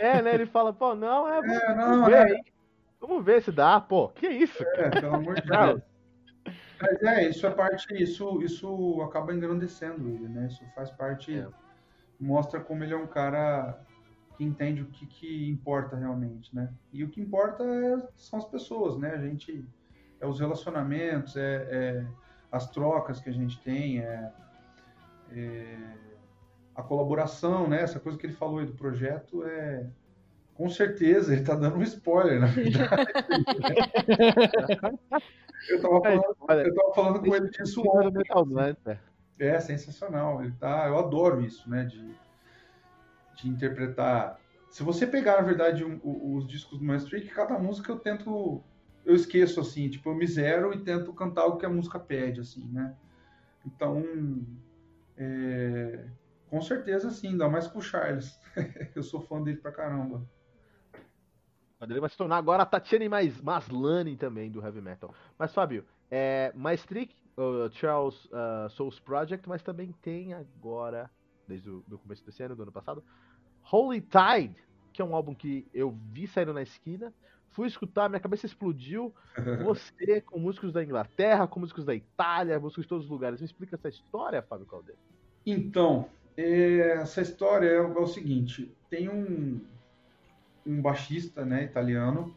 É, né? Ele fala, pô, não, é, vamos, é, não, vamos ver, é... Vamos ver se dá, pô. Que isso, é, pelo amor de [laughs] Deus. Mas é, isso é parte, isso, isso acaba engrandecendo ele, né? Isso faz parte é mostra como ele é um cara que entende o que, que importa realmente, né? E o que importa é, são as pessoas, né? A gente é os relacionamentos, é, é as trocas que a gente tem, é, é, a colaboração, né? Essa coisa que ele falou aí do projeto é Com certeza, ele tá dando um spoiler, na verdade. [laughs] eu, tava falando, eu tava falando com ele disso ontem. É sensacional. Ele tá, eu adoro isso, né? De, de interpretar. Se você pegar, na verdade, um, os discos do Maestro cada música eu tento. Eu esqueço, assim, tipo, eu me zero e tento cantar o que a música pede, assim, né? Então, é, com certeza sim, ainda mais com o Charles. [laughs] eu sou fã dele pra caramba. Ele vai se tornar agora a Tatiane Maslany também do Heavy Metal. Mas, Fábio, é, Maestric, uh, Charles uh, Souls Project, mas também tem agora, desde o do começo desse ano, do ano passado, Holy Tide, que é um álbum que eu vi saindo na esquina, fui escutar, minha cabeça explodiu. [laughs] Você, com músicos da Inglaterra, com músicos da Itália, músicos de todos os lugares. Me explica essa história, Fábio Caldeira. Então, é, essa história é, é o seguinte: tem um, um baixista né, italiano,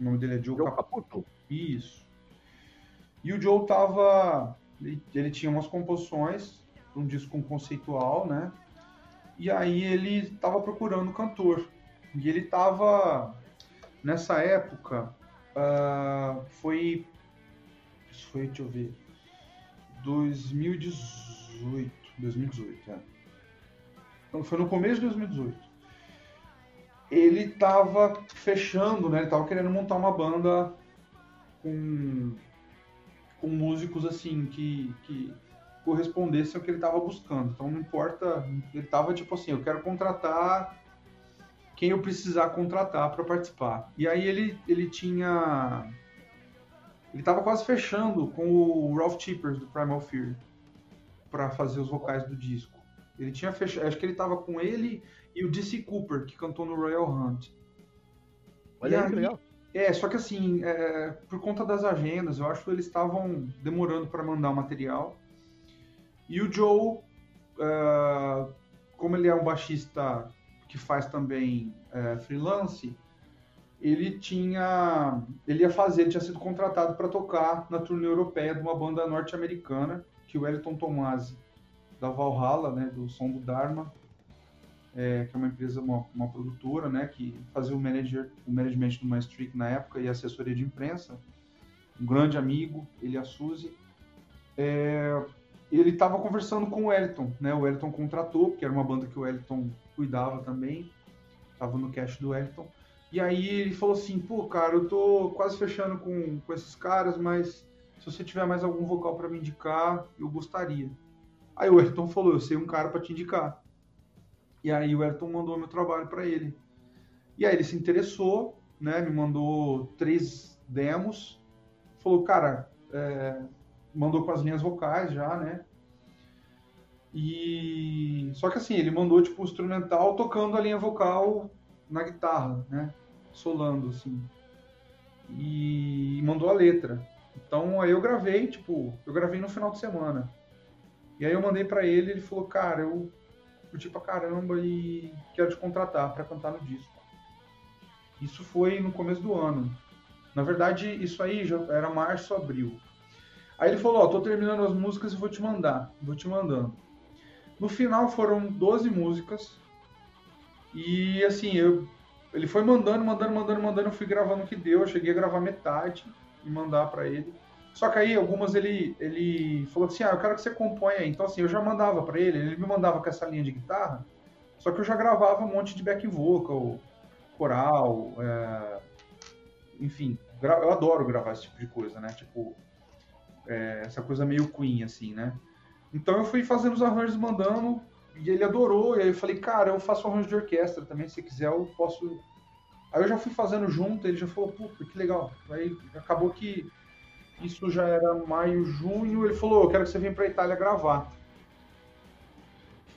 o nome dele é Joe Caputo. Caputo. Isso. E o Joe tava. Ele, ele tinha umas composições, um disco conceitual, né? E aí ele tava procurando cantor. E ele tava. Nessa época, uh, foi. Foi, deixa eu ver. 2018. 2018, é. Então foi no começo de 2018 ele estava fechando, né? Ele estava querendo montar uma banda com, com músicos assim que, que correspondessem ao que ele estava buscando. Então não importa, ele estava tipo assim, eu quero contratar quem eu precisar contratar para participar. E aí ele ele tinha ele estava quase fechando com o Ralph Chippers do Primal Fear para fazer os vocais do disco. Ele tinha fechado, acho que ele estava com ele e o DC Cooper, que cantou no Royal Hunt. Olha aí, que legal. É, só que assim, é, por conta das agendas, eu acho que eles estavam demorando para mandar o material. E o Joe, uh, como ele é um baixista que faz também uh, freelance, ele tinha, ele ia fazer, tinha sido contratado para tocar na turnê europeia de uma banda norte-americana que o Elton Tomasi da Valhalla, né, do Som do Dharma, é, que é uma empresa, uma, uma, produtora, né, que fazia o, manager, o management do Maestric na época e assessoria de imprensa, um grande amigo, ele e a Suzy. É, ele estava conversando com o Wellington, né, o Wellington contratou, porque era uma banda que o Wellington cuidava também, estava no cash do Wellington, e aí ele falou assim, pô, cara, eu tô quase fechando com, com esses caras, mas se você tiver mais algum vocal para me indicar, eu gostaria. Aí o Ayrton falou, eu sei um cara para te indicar. E aí o Ayrton mandou meu trabalho para ele. E aí ele se interessou, né? Me mandou três demos. Falou, cara, é... mandou com as linhas vocais já, né? E só que assim, ele mandou tipo instrumental tocando a linha vocal na guitarra, né? Solando assim. E mandou a letra. Então aí eu gravei, tipo, eu gravei no final de semana. E aí eu mandei para ele, ele falou, cara, eu curti pra caramba e quero te contratar para cantar no disco. Isso foi no começo do ano. Na verdade, isso aí já era março, abril. Aí ele falou, ó, tô terminando as músicas e vou te mandar. Vou te mandando. No final foram 12 músicas. E assim, eu, ele foi mandando, mandando, mandando, mandando. Eu fui gravando o que deu. Eu cheguei a gravar metade e mandar para ele. Só que aí algumas ele, ele falou assim: ah, eu quero que você componha. Então, assim, eu já mandava para ele, ele me mandava com essa linha de guitarra, só que eu já gravava um monte de back vocal, coral, é... enfim, eu adoro gravar esse tipo de coisa, né? Tipo, é... essa coisa meio Queen, assim, né? Então eu fui fazendo os arranjos mandando, e ele adorou, e aí eu falei, cara, eu faço arranjo de orquestra também, se quiser eu posso. Aí eu já fui fazendo junto, ele já falou, puta, que legal. Aí acabou que isso já era maio, junho. Ele falou: Eu quero que você venha para a Itália gravar.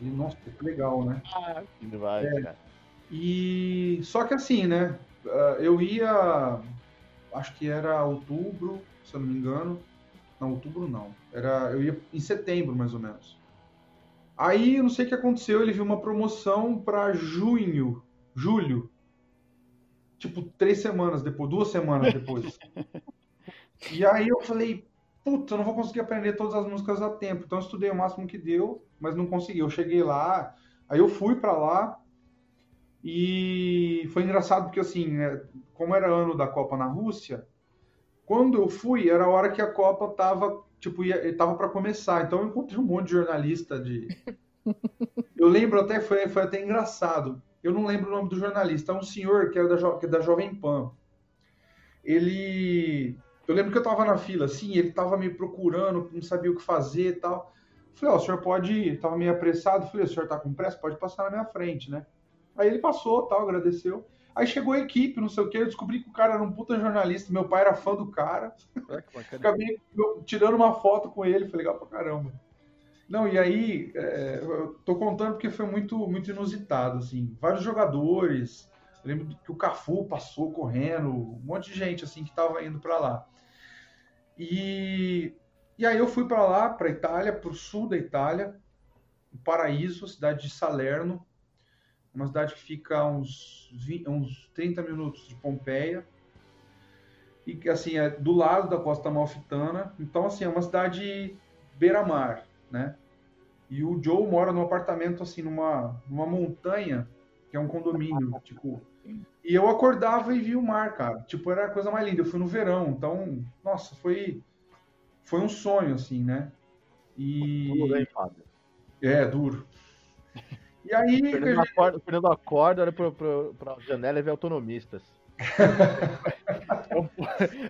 E, nossa, que legal, né? Ah, que vai, é. cara. E só que assim, né? Ah, eu ia, acho que era outubro, se eu não me engano. Não, outubro não. Era, eu ia em setembro, mais ou menos. Aí, eu não sei o que aconteceu, ele viu uma promoção para junho, julho. Tipo, três semanas depois, duas semanas depois. [laughs] E aí eu falei, puta, eu não vou conseguir aprender todas as músicas a tempo. Então eu estudei o máximo que deu, mas não consegui. Eu cheguei lá, aí eu fui para lá E foi engraçado porque, assim, é, como era ano da Copa na Rússia, quando eu fui, era a hora que a Copa tava, tipo, ia, tava para começar. Então eu encontrei um monte de jornalista de. [laughs] Eu lembro até, foi, foi até engraçado. Eu não lembro o nome do jornalista, é um senhor que era da, que é da Jovem Pan. Ele. Eu lembro que eu tava na fila, assim, ele tava me procurando, não sabia o que fazer e tal. Falei, ó, oh, o senhor pode. Tava meio apressado. Falei, o senhor tá com pressa? Pode passar na minha frente, né? Aí ele passou, tal, agradeceu. Aí chegou a equipe, não sei o que, eu descobri que o cara era um puta jornalista, meu pai era fã do cara. É, Acabei [laughs] tirando uma foto com ele, foi legal pra caramba. Não, e aí, é, eu tô contando porque foi muito, muito inusitado, assim. Vários jogadores, eu lembro que o Cafu passou correndo, um monte de gente, assim, que tava indo para lá. E, e aí eu fui para lá, para Itália, para o sul da Itália, Paraíso, cidade de Salerno, uma cidade que fica a uns, 20, uns 30 minutos de Pompeia. E que assim é do lado da costa malfitana então assim é uma cidade beira-mar né? E o Joe mora num apartamento assim numa numa montanha que é um condomínio tipo e eu acordava e via o mar cara tipo era a coisa mais linda eu fui no verão então nossa foi foi um sonho assim né e tudo bem Fábio é duro e aí. O Fernando, gente... acorda, o Fernando acorda, olha para a janela e vê autonomistas. [laughs] é, um,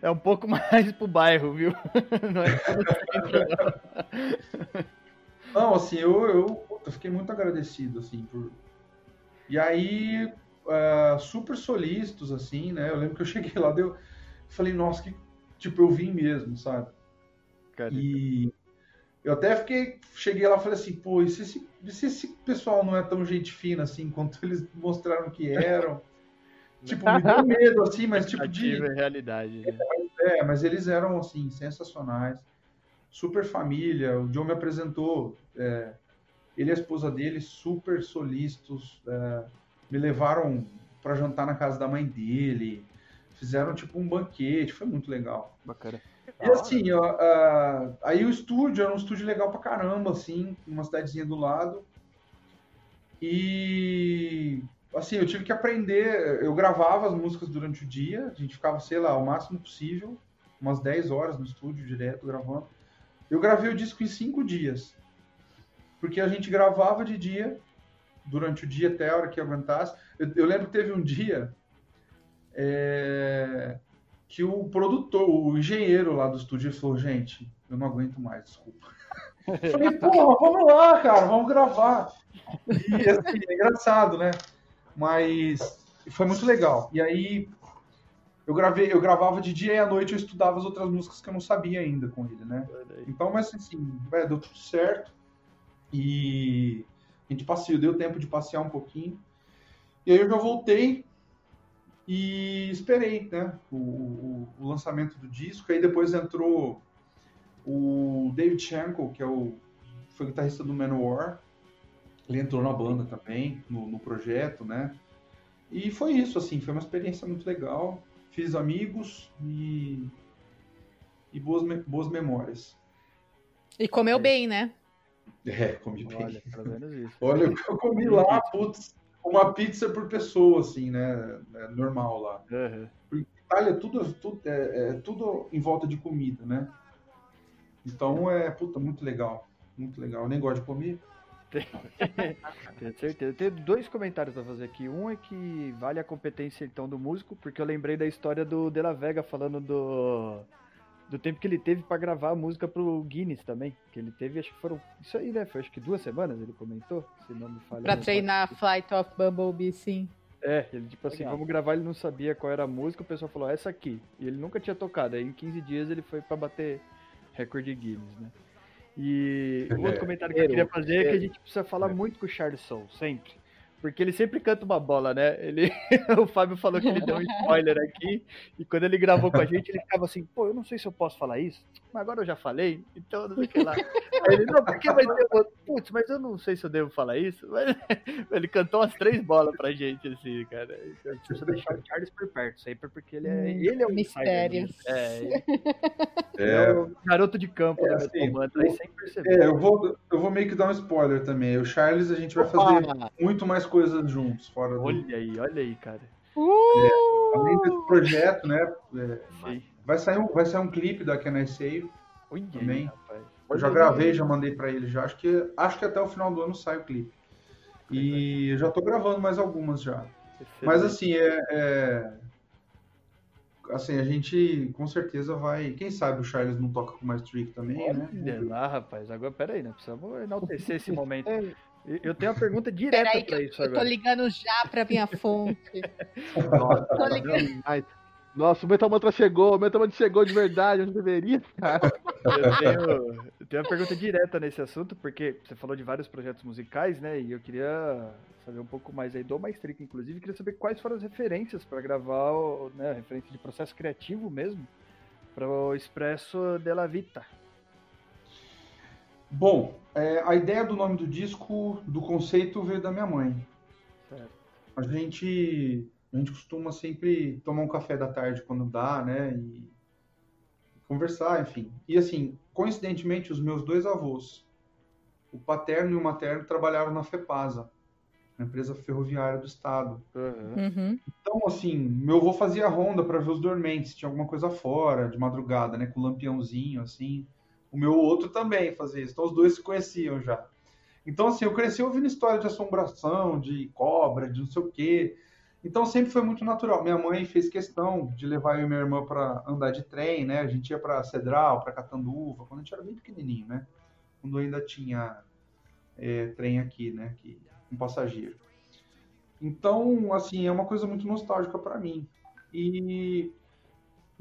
é um pouco mais pro bairro, viu? [laughs] Não, é não assim, eu, eu, eu, fiquei muito agradecido, assim, por... E aí, uh, super solícitos, assim, né? Eu lembro que eu cheguei lá, deu... falei, nossa, que... Tipo, eu vim mesmo, sabe? E eu até fiquei, cheguei lá e falei assim, pô, e se esse, se esse pessoal não é tão gente fina assim quanto [laughs] eles mostraram que eram? [laughs] tipo, me deu medo, assim, mas tipo de. É realidade. Né? É, mas eles eram, assim, sensacionais. Super família. O John me apresentou, é, ele e a esposa dele, super solícitos. É, me levaram para jantar na casa da mãe dele. Fizeram, tipo, um banquete. Foi muito legal. Bacana. E assim, ó, uh, aí o estúdio era um estúdio legal pra caramba, assim, uma cidadezinha do lado. E assim, eu tive que aprender, eu gravava as músicas durante o dia, a gente ficava, sei lá, o máximo possível, umas 10 horas no estúdio direto gravando. Eu gravei o disco em 5 dias. Porque a gente gravava de dia, durante o dia até a hora que aguentasse. Eu, eu lembro que teve um dia. É que o produtor, o engenheiro lá do estúdio falou, gente, eu não aguento mais, desculpa. [laughs] Eu falei, porra, vamos lá, cara, vamos gravar. E assim, é engraçado, né? Mas foi muito legal. E aí eu gravei, eu gravava de dia e à noite eu estudava as outras músicas que eu não sabia ainda com ele, né? Então, mas assim, é, deu tudo certo. E a gente passeou, deu tempo de passear um pouquinho. E aí eu já voltei e esperei né, o, o, o, lançamento do disco. Aí depois entrou o David Shankel, que é o, foi guitarrista do Manowar. Ele entrou na banda também, no, no projeto, né? E foi isso, assim, foi uma experiência muito legal. Fiz amigos e, e boas, boas memórias. E comeu é. bem, né? É, comi bem. Olha, [laughs] Olha o que eu comi lá, putz uma pizza por pessoa, assim, né? É normal lá. Uhum. Porque Itália tudo, tudo, é, é, tudo em volta de comida, né? Então é, puta, muito legal. Muito legal. Eu nem gosto de comer. Tenho [laughs] certeza. Tenho dois comentários pra fazer aqui. Um é que vale a competência então do músico, porque eu lembrei da história do De La Vega falando do do tempo que ele teve para gravar a música pro Guinness também. Que ele teve, acho que foram. Isso aí, né? Foi acho que duas semanas, ele comentou, se não me falha. Pra treinar Flight of Bumblebee, sim. É, ele tipo assim, Legal. vamos gravar, ele não sabia qual era a música, o pessoal falou, essa aqui. E ele nunca tinha tocado. Aí em 15 dias ele foi para bater recorde Guinness, né? E o outro comentário que eu queria fazer é que a gente precisa falar muito com o Charles Soul, sempre. Porque ele sempre canta uma bola, né? Ele, [laughs] o Fábio falou que ele deu um [laughs] spoiler aqui, e quando ele gravou com a gente, ele ficava assim, pô, eu não sei se eu posso falar isso, mas agora eu já falei, então não sei o que lá. Aí ele, não, porque vai ter Putz, mas eu não sei se eu devo falar isso. Mas [laughs] ele cantou umas três bolas pra gente, assim, cara. Então, precisa deixar o Charles por perto, sempre, porque ele é, hum, ele é um Mistérios. É, é, é, o garoto de campo é, assim, aí sem perceber. É, eu vou, eu vou meio que dar um spoiler também. O Charles a gente vai fazer muito mais coisas juntos, fora do. Olha aí, olha aí, cara. É, além desse projeto, né? É, vai, sair um, vai sair um clipe da Can I Save Olha também. aí, rapaz. Eu já gravei, já mandei pra ele já. Acho que, acho que até o final do ano sai o clipe. E já tô gravando mais algumas já. Mas assim, é, é- Assim, a gente com certeza vai. Quem sabe o Charles não toca com mais trick também, né? Olha lá, rapaz. Agora, peraí, né? Precisamos enaltecer esse momento. [laughs] Eu- tenho uma pergunta direta Peraí, que pra eu, isso eu tô agora. ligando já pra minha fonte. [laughs] Nossa, Tô ligando. Ai, nossa, o Metal Mantra chegou, o Metal Mantra chegou de verdade, onde deveria, cara. [laughs] Eu tenho, eu tenho uma pergunta direta nesse assunto, porque você falou de vários projetos musicais, né? E eu queria saber um pouco mais aí do Maestrica, inclusive. Queria saber quais foram as referências para gravar, o- né? Referência de processo criativo mesmo, para o Expresso della Vita. Bom, é, a ideia do nome do disco, do conceito, veio da minha mãe. Certo. A gente, a gente costuma sempre tomar um café da tarde quando dá, né? E conversar, enfim. E assim, coincidentemente, os meus dois avós, o paterno e o materno, trabalharam na FEPASA, na empresa ferroviária do estado. Uhum. Então, assim, meu avô fazia ronda para ver os dormentes, tinha alguma coisa fora, de madrugada, né? Com lampiãozinho, assim. O meu outro também fazia isso. Então, os dois se conheciam já. Então, assim, eu cresci ouvindo história de assombração, de cobra, de não sei o quê. Então, sempre foi muito natural. Minha mãe fez questão de levar eu e minha irmã para andar de trem, né? A gente ia para Cedral, para Catanduva, quando a gente era bem pequenininho, né? Quando ainda tinha é, trem aqui, né? Que, com passageiro. Então, assim, é uma coisa muito nostálgica para mim. E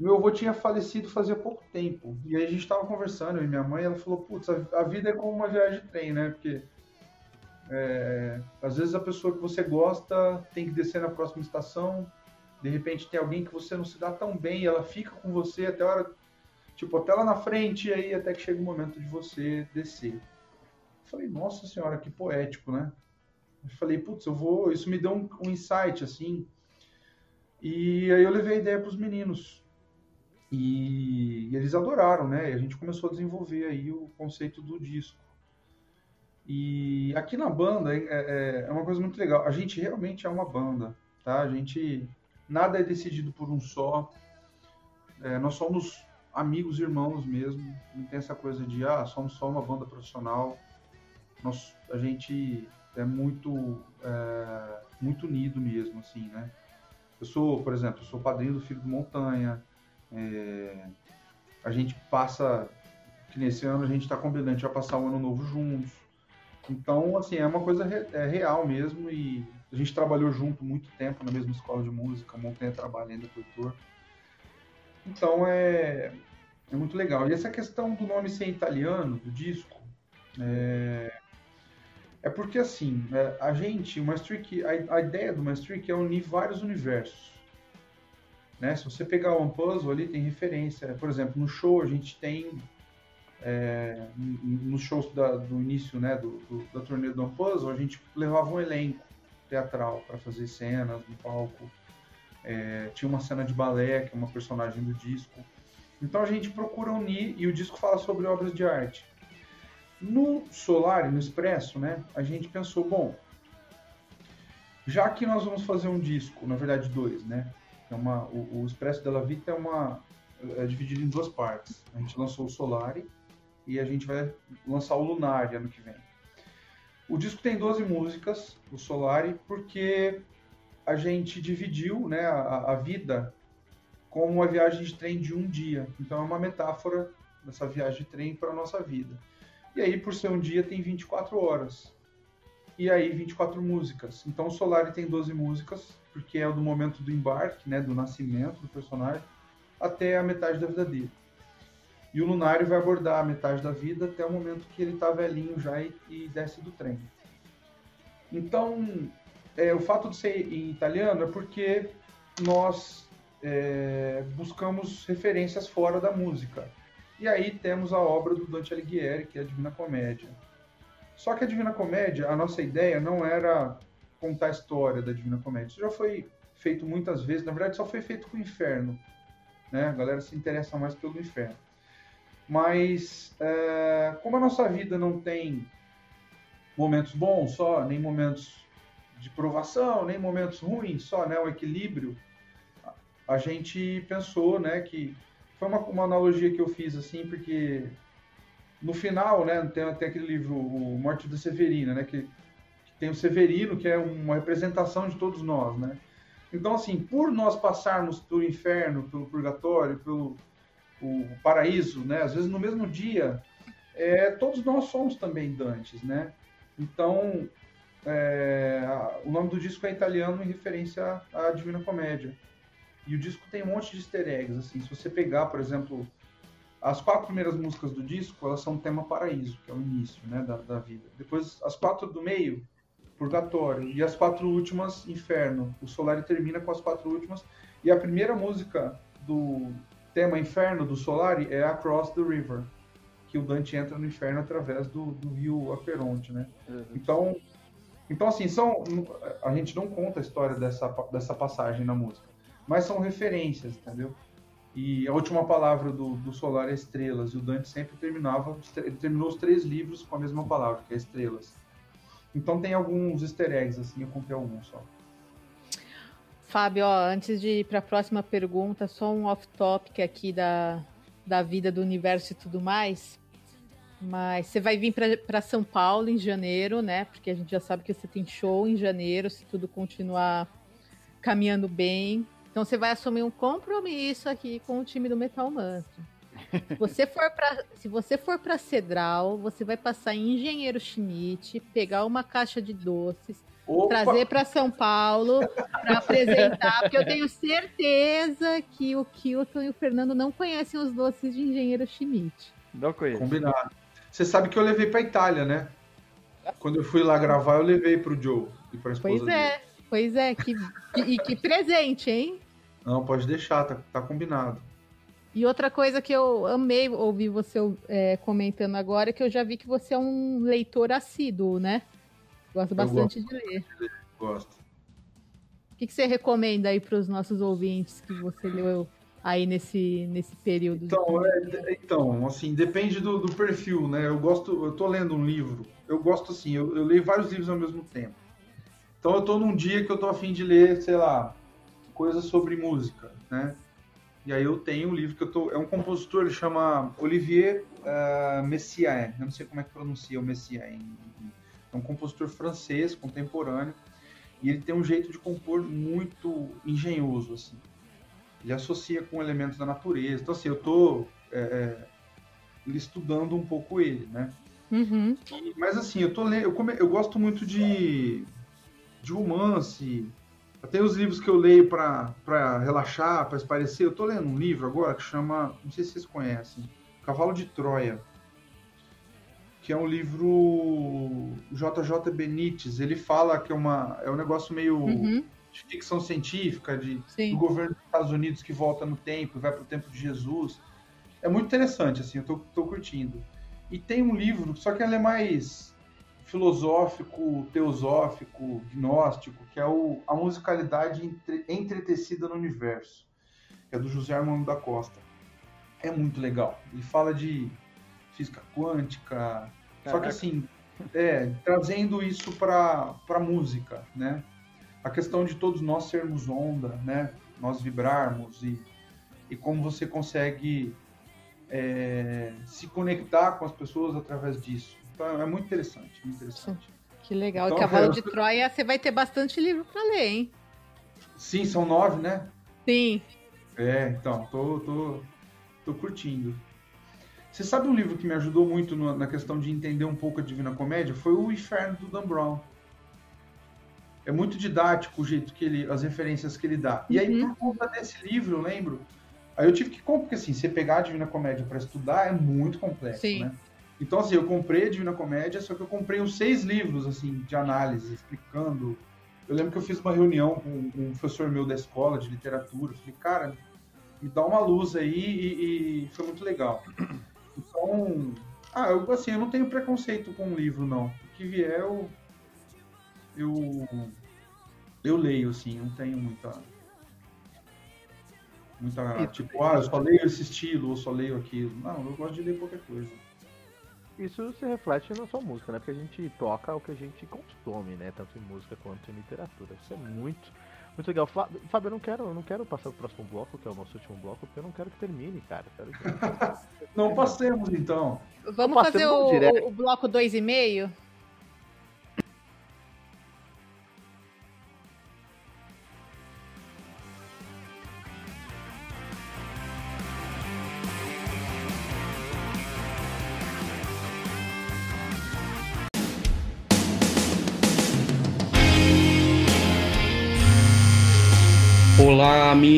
meu avô tinha falecido fazia pouco tempo. E aí a gente estava conversando, e minha mãe, ela falou, putz, a, vida é como uma viagem de trem, né? Porque é, às vezes a pessoa que você gosta tem que descer na próxima estação, de repente tem alguém que você não se dá tão bem ela fica com você até a hora, tipo, até lá na frente, e aí até que chega o momento de você descer. Eu falei, nossa senhora, que poético, né? Eu falei, putz, eu vou. Isso me deu um, um insight, assim. E aí eu levei a ideia para os meninos. E, e eles adoraram, né? E a gente começou a desenvolver aí o conceito do disco. E aqui na banda é, é, é uma coisa muito legal. A gente realmente é uma banda, tá? A gente. Nada é decidido por um só. É, nós somos amigos, irmãos mesmo. Não tem essa coisa de, ah, somos só uma banda profissional. Nós, a gente é muito é, muito unido mesmo, assim, né? Eu sou, por exemplo, eu sou padrinho do Filho do Montanha. É, a gente passa, que nesse ano a gente está combinando, vai passar o ano novo juntos. Então, assim, é uma coisa re- é real mesmo e a gente trabalhou junto muito tempo na mesma escola de música, Montanha trabalha ainda Heitor. Então, é, é muito legal. E essa questão do nome ser italiano, do disco, é, é porque assim, é, a gente, o Maastricht, a, a ideia do Maastricht é unir vários universos. Né? Se você pegar o One Puzzle ali, tem referência. Por exemplo, no show a gente tem, é, nos shows da- do início né, do, do- da turnê do Puzzle, a gente levava um elenco teatral para fazer cenas no palco. É, tinha uma cena de balé, que é uma personagem do disco. Então a gente procura unir, e o disco fala sobre obras de arte. No Solar, no Expresso, né, a gente pensou, bom, já que nós vamos fazer um disco, na verdade dois, né, é uma, o, o Expresso della Vita é, uma, é dividido em duas partes. A gente lançou o Solari e a gente vai lançar o Lunari ano que vem. O disco tem 12 músicas, o Solari, porque a gente dividiu né, a, a vida como uma viagem de trem de um dia. Então é uma metáfora dessa viagem de trem para a nossa vida. E aí, por ser um dia, tem 24 horas. E aí, 24 músicas. Então, o Solari tem 12 músicas, porque é do momento do embarque, né, do nascimento do personagem, até a metade da vida dele. E o Lunário vai abordar a metade da vida até o momento que ele tá velhinho já e, e desce do trem. Então, é, o fato de ser em italiano é porque nós é, buscamos referências fora da música. E aí temos a obra do Dante Alighieri, que é a Divina Comédia. Só que a Divina Comédia, a nossa ideia não era contar a história da Divina Comédia. Isso já foi feito muitas vezes, na verdade só foi feito com o Inferno. Né? A galera se interessa mais pelo Inferno. Mas, é, como a nossa vida não tem momentos bons só, nem momentos de provação, nem momentos ruins, só né, o equilíbrio, a gente pensou né, que foi uma, uma analogia que eu fiz assim, porque no final, né, tem, tem aquele livro, o Morte da Severina, né, que, tem o Severino, que é uma representação de todos nós, né. Então, assim, por nós passarmos pelo inferno, pelo purgatório, pelo o paraíso, né, às vezes no mesmo dia, é, todos nós somos também Dantes, né. Então, é, o nome do disco é italiano em referência à Divina Comédia. E o disco tem um monte de easter eggs, assim, se você pegar, por exemplo, as quatro primeiras músicas do disco, elas são tema paraíso, que é o início né, da, da vida. Depois, as quatro do meio, purgatório. E as quatro últimas, inferno. O Solari termina com as quatro últimas. E a primeira música do tema inferno do Solari é Across the River, que o Dante entra no inferno através do, do rio Aperonte, né? Uhum. Então, então, assim, são, a gente não conta a história dessa, dessa passagem na música, mas são referências, entendeu? E a última palavra do, do Solar é estrelas. E o Dante sempre terminava, ele terminou os três livros com a mesma palavra, que é estrelas. Então tem alguns easter eggs, assim, eu contei alguns só. Fábio, ó, antes de ir para a próxima pergunta, só um off-topic aqui da, da vida do universo e tudo mais. Mas você vai vir para São Paulo em janeiro, né? Porque a gente já sabe que você tem show em janeiro, se tudo continuar caminhando bem. Então você vai assumir um compromisso aqui com o time do Metal Mantra. [laughs] Se você for para se você for para Cedral, você vai passar em Engenheiro Schmidt, pegar uma caixa de doces, Opa! trazer para São Paulo para apresentar, porque eu tenho certeza que o Kilton e o Fernando não conhecem os doces de Engenheiro Schmidt. Não conheço. Combinado. Você sabe que eu levei para Itália, né? Quando eu fui lá gravar, eu levei para o Joe e para esposa Pois é. Dele. Pois é, que, e que presente, hein? Não, pode deixar, tá, tá combinado. E outra coisa que eu amei ouvir você é, comentando agora é que eu já vi que você é um leitor assíduo, né? Gosta bastante gosto, de ler. Gosto. O que, que você recomenda aí para os nossos ouvintes que você leu aí nesse, nesse período? Então, é, então assim, depende do, do, perfil, né? Eu gosto, eu tô lendo um livro, eu gosto assim, eu, eu leio vários livros ao mesmo tempo. Então eu tô num dia que eu tô afim de ler, sei lá, coisas sobre música, né? E aí eu tenho um livro que eu tô. É um compositor, ele chama Olivier uh, Messiaen. Eu não sei como é que pronuncia o Messiaen. É um compositor francês, contemporâneo. E ele tem um jeito de compor muito engenhoso, assim. Ele associa com elementos da natureza. Então, assim, eu tô é, estudando um pouco ele, né? Uhum. Mas, assim, eu tô lendo. Eu, come, eu gosto muito de de romance. Tem os livros que eu leio para relaxar, para esparecer. Eu estou lendo um livro agora que chama, não sei se vocês conhecem, Cavalo de Troia, que é um livro JJ Benítez. Ele fala que é, uma, é um negócio meio uhum. de ficção científica, de, do governo dos Estados Unidos que volta no tempo, vai para o tempo de Jesus. É muito interessante, assim, eu estou curtindo. E tem um livro, só que ele é mais filosófico, teosófico, gnóstico, que é o, a musicalidade entre, entretecida no universo, que é do José Armando da Costa. É muito legal. Ele fala de física quântica, Caraca. só que assim, é, trazendo isso para a música, né? A questão de todos nós sermos onda, né? Nós vibrarmos e, e como você consegue é, se conectar com as pessoas através disso. Então é muito interessante, muito interessante. Que legal. Então, Cavalo eu... de Troia, você vai ter bastante livro para ler, hein? Sim, são nove, né? Sim. É, então, tô, tô, tô curtindo. Você sabe um livro que me ajudou muito no, na questão de entender um pouco a Divina Comédia? Foi o Inferno do Dan Brown. É muito didático o jeito que ele, as referências que ele dá. E aí, uhum. por conta desse livro, eu lembro, aí eu tive que comprar, porque assim, você pegar a Divina Comédia para estudar é muito complexo, Sim. né? Então, assim, eu comprei Divina Comédia, só que eu comprei uns seis livros, assim, de análise, explicando. Eu lembro que eu fiz uma reunião com um professor meu da escola de literatura. falei, cara, me dá uma luz aí e, e foi muito legal. Então, ah, eu, assim, eu não tenho preconceito com o livro, não. O que vier, eu, eu, eu leio, assim, não tenho muita. Muita, tipo, ah, eu só leio esse estilo ou só leio aquilo. Não, eu gosto de ler qualquer coisa. Isso se reflete na sua música, né? Porque a gente toca o que a gente consome, né? Tanto em música quanto em literatura. Isso é muito, muito legal. Fábio, eu não quero, eu não quero passar pro próximo bloco, que é o nosso último bloco, porque eu não quero que termine, cara. Quero que... [laughs] não passemos então. Vamos fazer o, o bloco 2,5?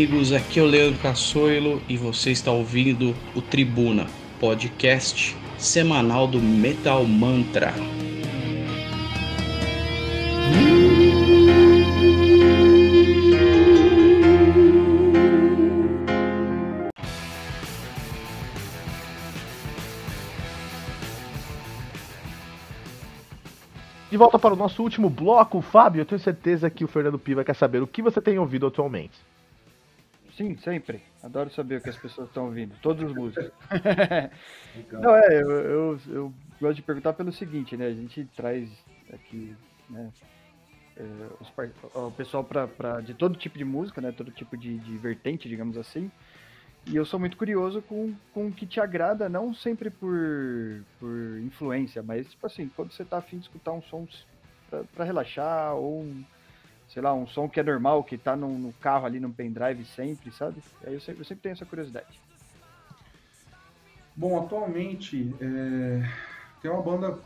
Amigos. Aqui é o Leandro Cassoilo e você está ouvindo o Tribuna, podcast semanal do Metal Mantra. De volta para o nosso último bloco, Fábio, eu tenho certeza que o Fernando Piva quer saber o que você tem ouvido atualmente. Sim, sempre. Adoro saber o que as pessoas estão ouvindo. Todos os músicos. [laughs] Não, é, eu, eu, eu, gosto de perguntar pelo seguinte, né? A gente traz aqui, né? É, os, o pessoal pra, pra, de todo tipo de música, né? Todo tipo de, de vertente, digamos assim. E eu sou muito curioso com, com o que te agrada, não sempre por, por influência, mas, tipo assim, quando você tá afim de escutar um som para relaxar, ou um, sei lá, um som que é normal, que tá no, no carro ali, no pendrive sempre, sabe? Aí eu sempre, eu sempre tenho essa curiosidade. Bom, atualmente é... tem uma banda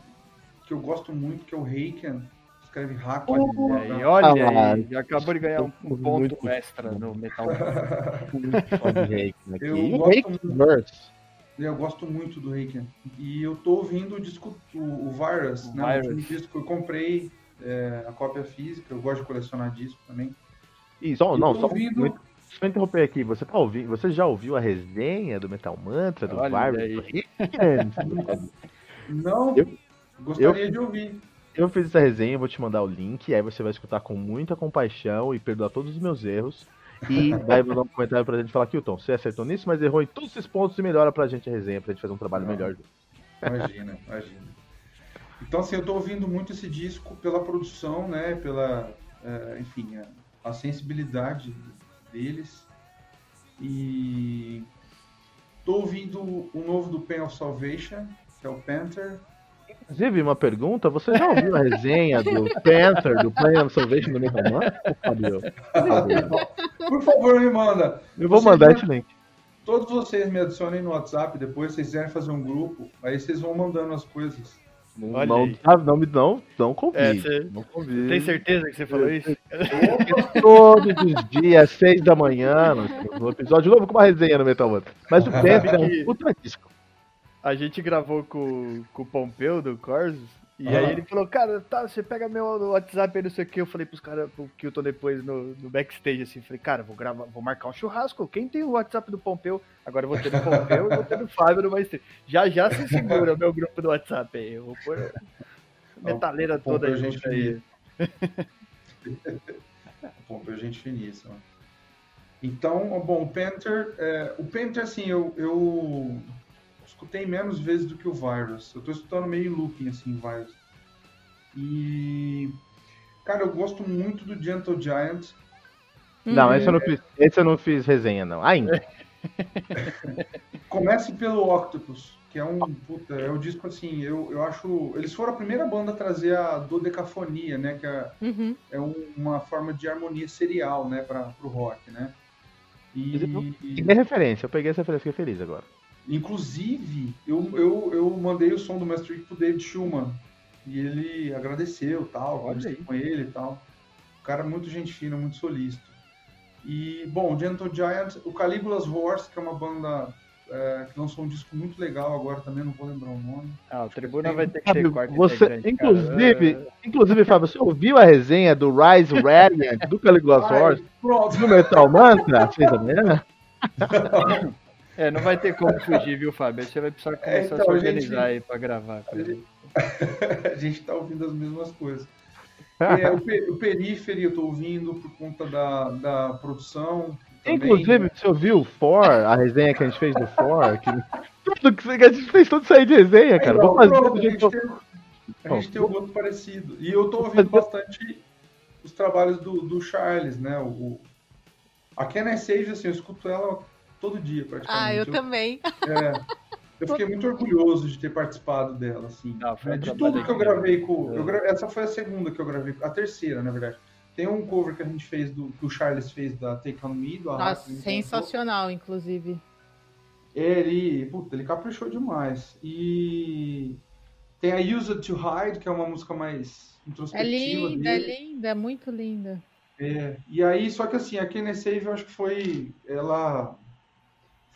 que eu gosto muito, que é o Reiken. Escreve Hack. Olha aí, olha ah, aí. Já acabou de ganhar um, um ponto muito extra no Metal. [laughs] eu, gosto muito, eu gosto muito do Reiken. E eu tô ouvindo o disco, o, o Virus, o né? Virus. O disco que eu comprei é, a cópia física, eu gosto de colecionar disco também. E só, não, só, ouvindo... só interromper aqui, você tá ouvindo, você já ouviu a resenha do Metal Mantra, do Virus? não, eu, gostaria eu, de ouvir. Eu fiz essa resenha, vou te mandar o link, aí você vai escutar com muita compaixão e perdoar todos os meus erros. E vai mandar um comentário pra gente falar, Kilton, você acertou nisso, mas errou em todos esses pontos e melhora pra gente a resenha, pra gente fazer um trabalho não, melhor. Imagina, imagina. Então, assim, eu estou ouvindo muito esse disco pela produção, né? Pela, é, enfim, a, a, sensibilidade deles. E estou ouvindo o novo do Pain of Salvation, que é o Panther. Inclusive, uma pergunta, você já ouviu a resenha do Panther, do Pain of Salvation do Metal Fabio? Por favor, me manda. Eu vou mandar esse link. Todos vocês me adicionem no WhatsApp depois, se vocês quiserem fazer um grupo, aí vocês vão mandando as coisas. Não, Olha não, não, não, não, não convide. É, não convide. Tem certeza que você falou isso? [laughs] Todos os dias, seis da manhã, no episódio novo com uma resenha no Metal Mantra. Mas o [laughs] Pepe é um puta disco. A gente gravou com, com o Pompeu do Corsos e uhum. aí ele falou, cara, tá, você pega meu WhatsApp aí, não sei o que. Eu falei pros caras, pro Kilton depois no, no backstage, assim, falei, cara, vou gravar, vou marcar um churrasco. Quem tem o WhatsApp do Pompeu? Agora eu vou ter do Pompeu e vou ter do Fábio no mais Já já se segura o meu grupo do WhatsApp aí. Eu vou pôr a metaleira o toda aí. Gente aí. o Pompeu é gente finíssima. Então, bom, o Panther, é, o Panther, assim, eu, eu escutei menos vezes do que o Virus. Eu tô escutando meio looping, assim, Virus. E. Cara, eu gosto muito do Gentle Giant. Não, esse, eu não fiz, esse eu não fiz resenha, não. Ainda. [laughs] Comece pelo Octopus, que é um. Puta, é o disco assim, eu, eu acho. Eles foram a primeira banda a trazer a dodecafonia, né? Que é, uhum. é um, uma forma de harmonia serial, né, para pro rock, né? E. Peguei referência, eu peguei essa referência, fiquei feliz agora. Inclusive, eu, eu, eu mandei o som do Master pro David Schumann. E ele agradeceu tal, conversei com ele e tal. O cara muito gente fina, muito solícito. E, bom, Gentle Giant, o Caligula's Horse, que é uma banda é, que lançou um disco muito legal agora também, não vou lembrar o nome. Ah, o Tribuna vai ter que ser quarto você, inclusive, cara. inclusive, Fábio, você ouviu a resenha do Rise Radiant do Caligula's Horse pronto. no Metal Mantra? Vocês [laughs] também, É, não vai ter como fugir, viu, Fábio? Você vai precisar começar é, então, a se organizar gente... aí pra gravar. [laughs] a gente tá ouvindo as mesmas coisas. [laughs] É, o, per, o Periphery eu tô ouvindo por conta da, da produção. Também. Inclusive, você ouviu o For, a resenha que a gente fez do For? Que... [laughs] do que a gente fez tudo sair de resenha, cara. Então, Vamos fazer pronto, a gente eu- tem, a gente tem um gosto parecido. E eu tô ouvindo bastante os trabalhos do, do Charles, né? O, a Kenna Sage, assim, eu escuto ela todo dia, praticamente. Ah, eu também. [laughs] É, eu fiquei muito orgulhoso de ter participado dela, assim. Né, de tudo que eu gravei com. É. eu gra- Essa foi a segunda que eu gravei, a terceira, na verdade. Tem um cover que a gente fez, do, que o Charles fez da Take On Me, do Nossa, sensacional, inclusive. ele, puta, ele caprichou demais. E tem a Use It to Hide, que é uma música mais É introspectiva linda, é dele. linda, é muito linda. É, e aí, só que assim, a Kenny Save eu acho que foi. Ela.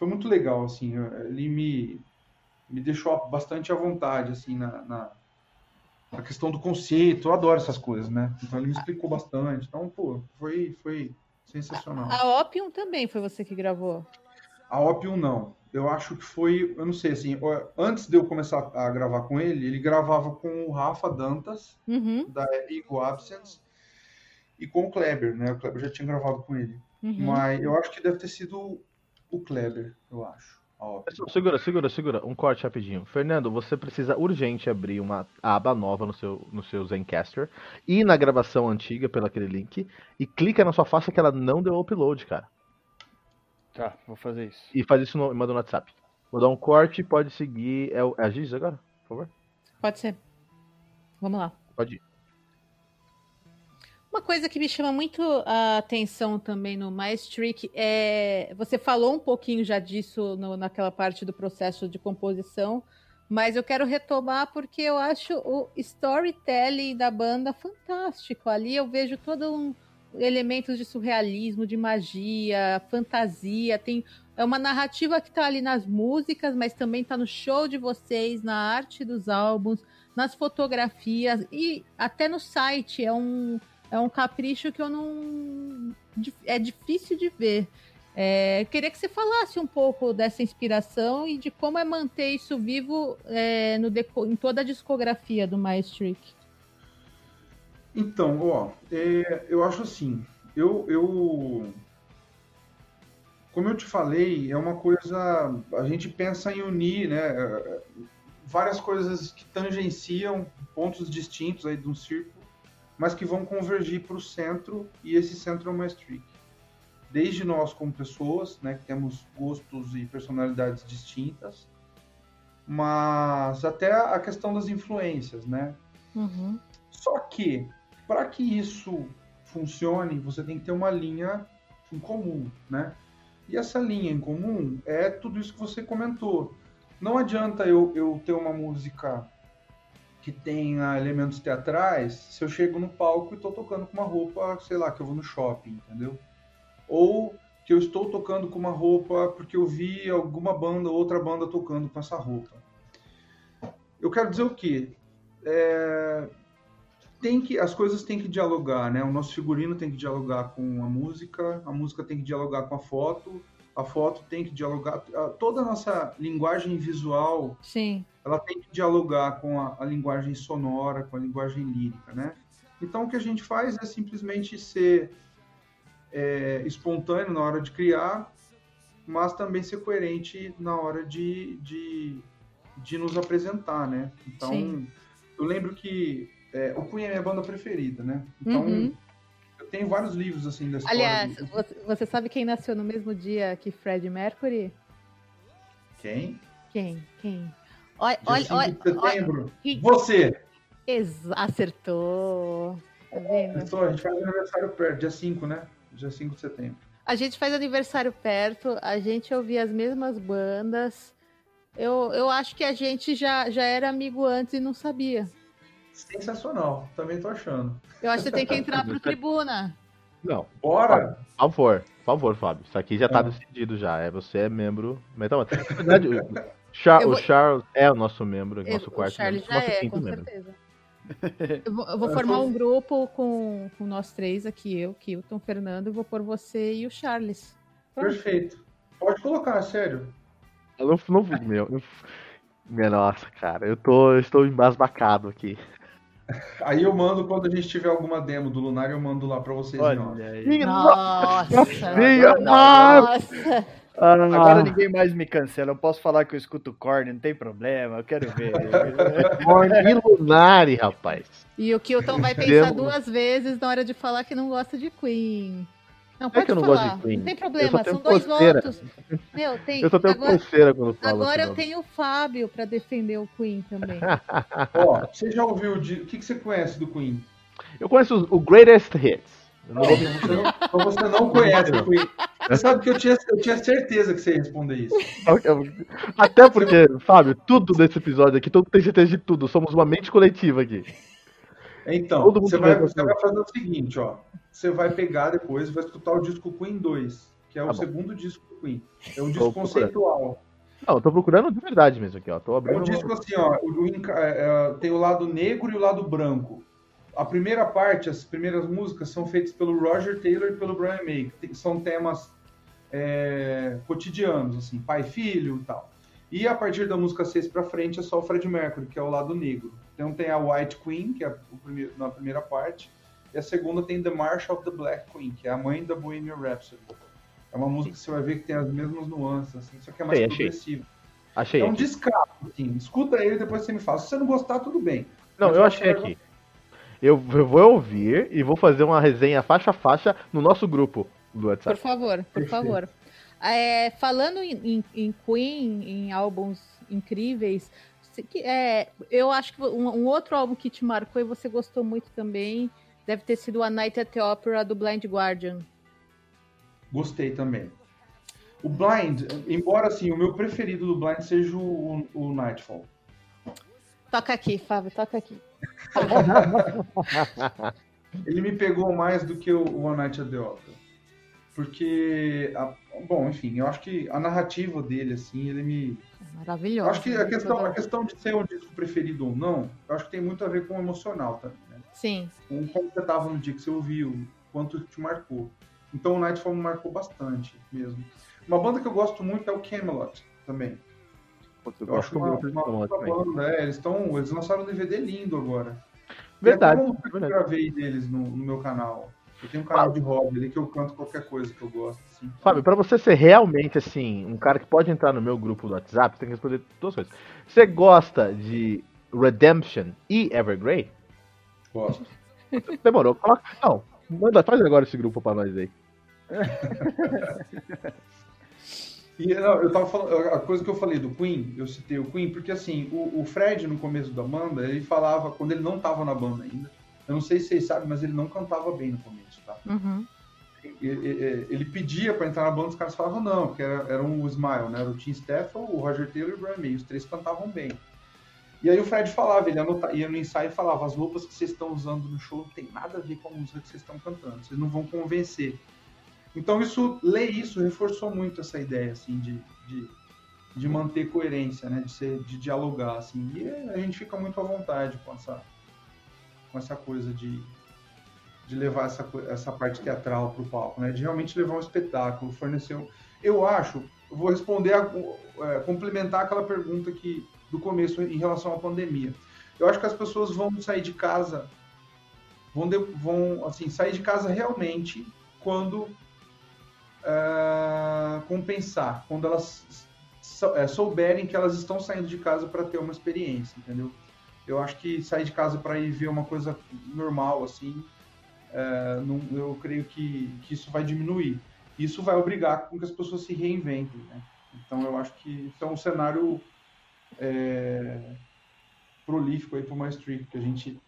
Foi muito legal, assim. Ele me, me deixou bastante à vontade, assim, na, na, na questão do conceito. Eu adoro essas coisas, né? Então ele me explicou bastante. Então, pô, foi, foi sensacional. A Opium também foi você que gravou. A Opium não. Eu acho que foi, eu não sei, assim, antes de eu começar a gravar com ele, ele gravava com o Rafa Dantas, Uhum, da Ego Absence, e com o Kleber, né? O Kleber já tinha gravado com ele. uhum. Mas eu acho que deve ter sido o Kleber, eu acho. Segura, segura, segura. Um corte rapidinho. Fernando, você precisa urgente abrir uma aba nova no seu, no seu Zencaster. Ir na gravação antiga pelo aquele link. E clica na sua face que ela não deu upload, cara. Tá, vou fazer isso. E faz isso no, manda no WhatsApp. Vou dar um corte, pode seguir. É, é a Giz agora? Por favor? Pode ser. Vamos lá. Pode ir. Uma coisa que me chama muito a atenção também no Mais Trick é. Você falou um pouquinho já disso no- naquela parte do processo de composição, mas eu quero retomar porque eu acho o storytelling da banda fantástico. Ali eu vejo todo um elementos de surrealismo, de magia, fantasia. Tem é uma narrativa que está ali nas músicas, mas também está no show de vocês, na arte dos álbuns, nas fotografias e até no site. É um é um capricho que eu não. É difícil de ver. É, queria que você falasse um pouco dessa inspiração e de como é manter isso vivo é, no em toda a discografia do Maestric. Então, ó, é, eu acho assim, eu, eu, como eu te falei, é uma coisa, a gente pensa em unir, né, é, várias coisas que tangenciam pontos distintos aí de um círculo, mas que vão convergir para o centro, e esse centro é o Maestric. Desde nós como pessoas, né, que temos gostos e personalidades distintas, mas até a questão das influências, né, Uhum. só que, para que isso funcione, você tem que ter uma linha em comum, né? E essa linha em comum é tudo isso que você comentou. Não adianta eu, eu ter uma música que tenha elementos teatrais se eu chego no palco e estou tocando com uma roupa, sei lá, que eu vou no shopping, entendeu? Ou que eu estou tocando com uma roupa porque eu vi alguma banda, outra banda tocando com essa roupa. Eu quero dizer o quê? É, tem que as coisas têm que dialogar, né? O nosso figurino tem que dialogar com a música, a música tem que dialogar com a foto, a foto tem que dialogar, toda a nossa linguagem visual, Sim. Ela tem que dialogar com a, a linguagem sonora, com a linguagem lírica, né? Então o que a gente faz é simplesmente ser é, espontâneo na hora de criar, mas também ser coerente na hora de, de, de nos apresentar, né? Então Sim. eu lembro que é, o Queen é minha banda preferida, né? Então, Uhum. eu tenho vários livros assim da história. Aliás, do- você sabe quem nasceu no mesmo dia que Fred Mercury? Quem? Quem? Quem? Olha, olha, 5 olha. de setembro. olha- Você! Ex- acertou. Tá vendo? Pessoal, a gente faz aniversário perto, dia 5, né? Dia 5 de setembro. A gente faz aniversário perto, a gente ouvia as mesmas bandas. Eu, eu acho que a gente já, já era amigo antes e não sabia. Sensacional, também tô achando. Eu acho que você tem que entrar pro [laughs] tribuna. Não, Bora! por favor, por favor, Fábio. Isso aqui já tá Ah. decidido já. É, você é membro Mantra. Na verdade, Char- Eu o vou- Charles é o nosso membro, Eu- nosso o quarto Charles membro, já nosso é, quinto com membro. certeza. [laughs] Eu vou, eu vou formar um grupo com, com nós três aqui, eu, Kilton, Fernando, e vou pôr você e o Charles. Pronto. Perfeito. Pode colocar, sério. Eu não, não meu, eu- minha nossa, cara, eu tô, eu estou embasbacado aqui. [laughs] Aí eu mando quando a gente tiver alguma demo do Lunar, eu mando lá pra vocês. Minha Nossa! Minha nossa! Nossa! Ah. Agora ninguém mais me cancela. Eu posso falar que eu escuto Korn, não tem problema. Eu quero ver. [laughs] Korn e Lunari, rapaz. E o Kilton vai pensar duas vezes na hora de falar que não gosta de Queen. Não, pode é que eu não falar. gosto de Queen. Não tem problema, são dois votos. Meu, tem... Eu só tenho agora, coceira quando falo. Agora eu tenho o Fábio para defender o Queen também. [laughs] Ó, você já ouviu de... o que, que você conhece do Queen? Eu conheço o Greatest Hits. Não, você, não, então você não conhece o Queen. Você sabe que eu tinha, eu tinha certeza que você ia responder isso. [laughs] Até porque, Fábio, tudo desse episódio aqui, todo mundo tem certeza de tudo. Somos uma mente coletiva aqui. Então, você vai, você vai fazer o seguinte, ó. Você vai pegar depois e vai escutar o disco Queen 2, que é tá o bom. segundo disco do Queen. É um disco conceitual. Não, eu tô procurando de verdade mesmo aqui, ó. Tô abrindo é um disco assim, ó. O, é, é, tem o lado negro e o lado branco. A primeira parte, as primeiras músicas são feitas pelo Roger Taylor e pelo Brian May. São temas é, cotidianos, assim, pai e filho e tal. E a partir da música 6 para frente é só o Fred Mercury, que é o lado negro. Então tem a White Queen, que é o primeiro, na primeira parte, e a segunda tem The March of the Black Queen, que é a mãe da Bohemian Rhapsody. É uma música que você vai ver que tem as mesmas nuances, assim, só que é mais Sei, progressivo. Achei. É um descaso, assim. Escuta ele e depois você me fala. Se você não gostar, tudo bem. Não, eu achei aqui. Eu, eu, vou ouvir e vou fazer uma resenha faixa a faixa no nosso grupo do WhatsApp. Por favor, por favor. É, falando em, em, em, Queen, em álbuns incríveis, é, eu acho que um, um, outro álbum que te marcou e você gostou muito também deve ter sido A Night at the Opera do Blind Guardian. Gostei também. O Blind, embora assim, o meu preferido do Blind seja o, o Nightfall. Toca aqui, Fábio, toca aqui. [laughs] Ele me pegou mais do que o One Night at the Opera. Porque, a, bom, enfim, eu acho que a narrativa dele, assim, ele me. Maravilhoso. acho que a questão, a questão de ser o disco preferido ou não, eu acho que tem muito a ver com o emocional também, né? Sim. Com como você estava no dia que você ouviu, quanto te marcou. Então o Nightfall me marcou bastante mesmo. Uma banda que eu gosto muito é o Camelot também. Eu, eu acho uma, uma, uma banda, é, eles, tão, eles lançaram um DVD lindo agora. Verdade. Que eu gravei deles no, no meu canal. Eu tenho um canal Fábio. de hobby ali que eu canto qualquer coisa que eu gosto. Assim. Fábio, pra você ser realmente assim, um cara que pode entrar no meu grupo do WhatsApp, você tem que responder duas coisas. Você gosta de Redemption e Evergrey? Gosto. Demorou. Coloca... Não, manda, faz agora esse grupo pra nós aí. [laughs] E eu tava falando, a coisa que eu falei do Queen, eu citei o Queen, porque assim, o, o Fred no começo da banda, ele falava, quando ele não tava na banda ainda, eu não sei se vocês sabem, mas ele não cantava bem no começo, tá? Uhum. Ele, ele, pedia para entrar na banda, os caras falavam não, porque era, era um Smile, né? Era o Tim Steffel, o Roger Taylor e o Brian May, os três cantavam bem. E aí o Fred falava, ele anotava, ia no ensaio e falava, as roupas que vocês estão usando no show não tem nada a ver com a música que vocês estão cantando, vocês não vão convencer. Então isso, ler isso reforçou muito essa ideia, assim, de, de, de manter coerência, né? De, ser, de dialogar, assim. E a gente fica muito à vontade com essa, com essa coisa de, de levar essa, essa parte teatral para o palco, né? De realmente levar um espetáculo, fornecer um... Eu acho, eu vou responder, a, é, complementar aquela pergunta que do começo em relação à pandemia. Eu acho que as pessoas vão sair de casa, vão, de, vão assim, sair de casa realmente quando uh, compensar, quando elas é, souberem que elas estão saindo de casa para ter uma experiência, entendeu? Eu acho que sair de casa para ir ver uma coisa normal, assim, é, não, eu creio que, que isso vai diminuir. Isso vai obrigar com que as pessoas se reinventem, né? Então eu acho que isso é um cenário é, prolífico aí para o Maestri, que a gente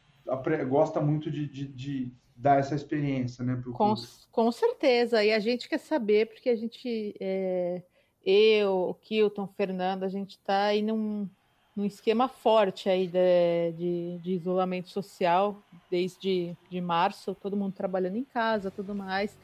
gosta muito de, de, de, dar essa experiência, né? Com, com certeza, e a gente quer saber, porque a gente, é, eu, o Kilton, o Fernando, a gente está aí num num esquema forte aí de, de, de, isolamento social desde de março, todo mundo trabalhando em casa, tudo mais.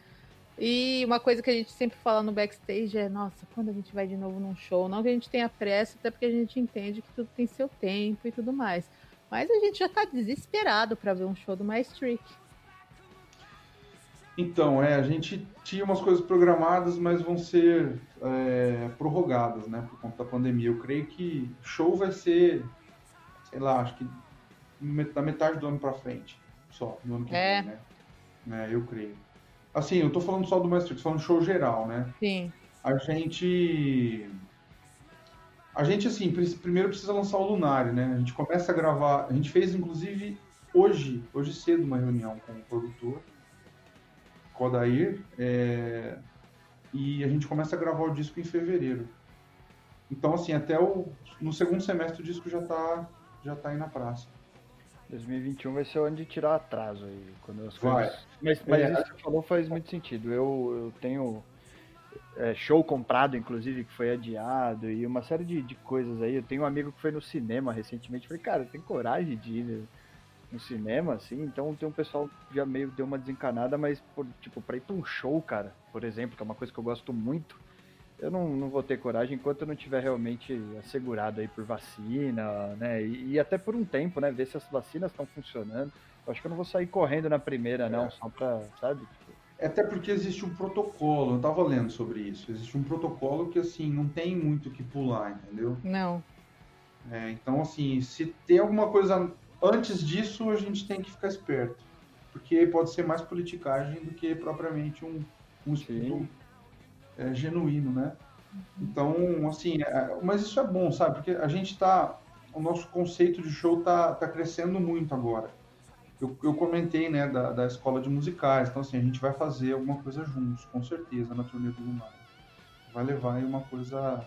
E uma coisa que a gente sempre fala no backstage é, nossa, quando a gente vai de novo num show? Não que a gente tenha pressa, até porque a gente entende que tudo tem seu tempo e tudo mais. Mas a gente já tá desesperado para ver um show do Maestrick. Então, é, a gente tinha umas coisas programadas, mas vão ser é, prorrogadas, né, por conta da pandemia. Eu creio que show vai ser, sei lá, acho que da metade do ano para frente, só, no ano que é. vem, né? É, eu creio. Assim, eu tô falando só do Master, tô falando show geral, né? Sim. a gente. A gente, assim, primeiro precisa lançar o Lunário, né? A gente começa a gravar. A gente fez, inclusive, hoje, hoje cedo, uma reunião com o produtor, com o Odair, é... e a gente começa a gravar o disco em fevereiro. Então, assim, até o, no segundo semestre o disco já tá, já tá aí na praça. 2021 vai ser o ano de tirar atraso aí. Quando as vai. Coisas... Mas, mas é. isso que você falou faz muito sentido. Eu, eu tenho é, show comprado, inclusive, que foi adiado, e uma série de, de coisas aí. Eu tenho um amigo que foi no cinema recentemente. Falei, cara, tem coragem de ir no cinema, assim? Então tem um pessoal que já meio deu uma desencanada, mas, por, tipo, pra ir pra um show, cara, por exemplo, que é uma coisa que eu gosto muito eu não, não vou ter coragem enquanto eu não tiver realmente assegurado aí por vacina, né? E, e até por um tempo, né? Ver se as vacinas estão funcionando. Eu acho que eu não vou sair correndo na primeira, não, é. só pra, sabe? É até porque existe um protocolo, eu tava lendo sobre isso. Existe um protocolo que, assim, não tem muito o que pular, entendeu? Não. É, então, assim, se tem alguma coisa antes disso, a gente tem que ficar esperto. Porque pode ser mais politicagem do que propriamente um, um estudo é, genuíno, né? Então, assim, é, mas isso é bom, sabe? Porque a gente tá, o nosso conceito de show tá, tá crescendo muito agora. Eu, eu comentei, né, da, da escola de musicais, então assim, a gente vai fazer alguma coisa juntos, com certeza, na turnê do Lunar. Vai levar aí uma coisa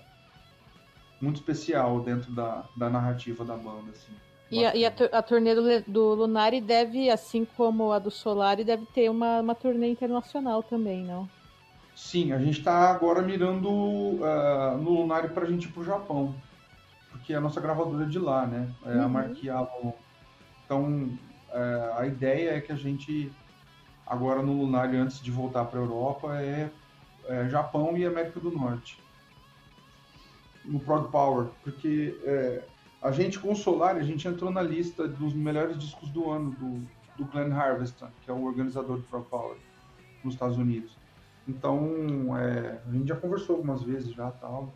muito especial dentro da, da narrativa da banda, assim. E, a, e a, a, turnê do, do Lunari deve, assim como a do Solari, deve ter uma, uma turnê internacional também, não? Sim, a gente está agora mirando uh, no Lunário para a gente ir para o Japão, porque a nossa gravadora é de lá, né? É uhum. a Marquee Avalon. Então, uh, a ideia é que a gente, agora no Lunário, antes de voltar para a Europa, é, é, Japão e América do Norte. No Prog Power, porque é, a gente com o Solar, a gente entrou na lista dos melhores discos do ano do, do Glenn Harveston, que é o organizador do Prog Power nos Estados Unidos. Então, é, a gente já conversou algumas vezes já tal.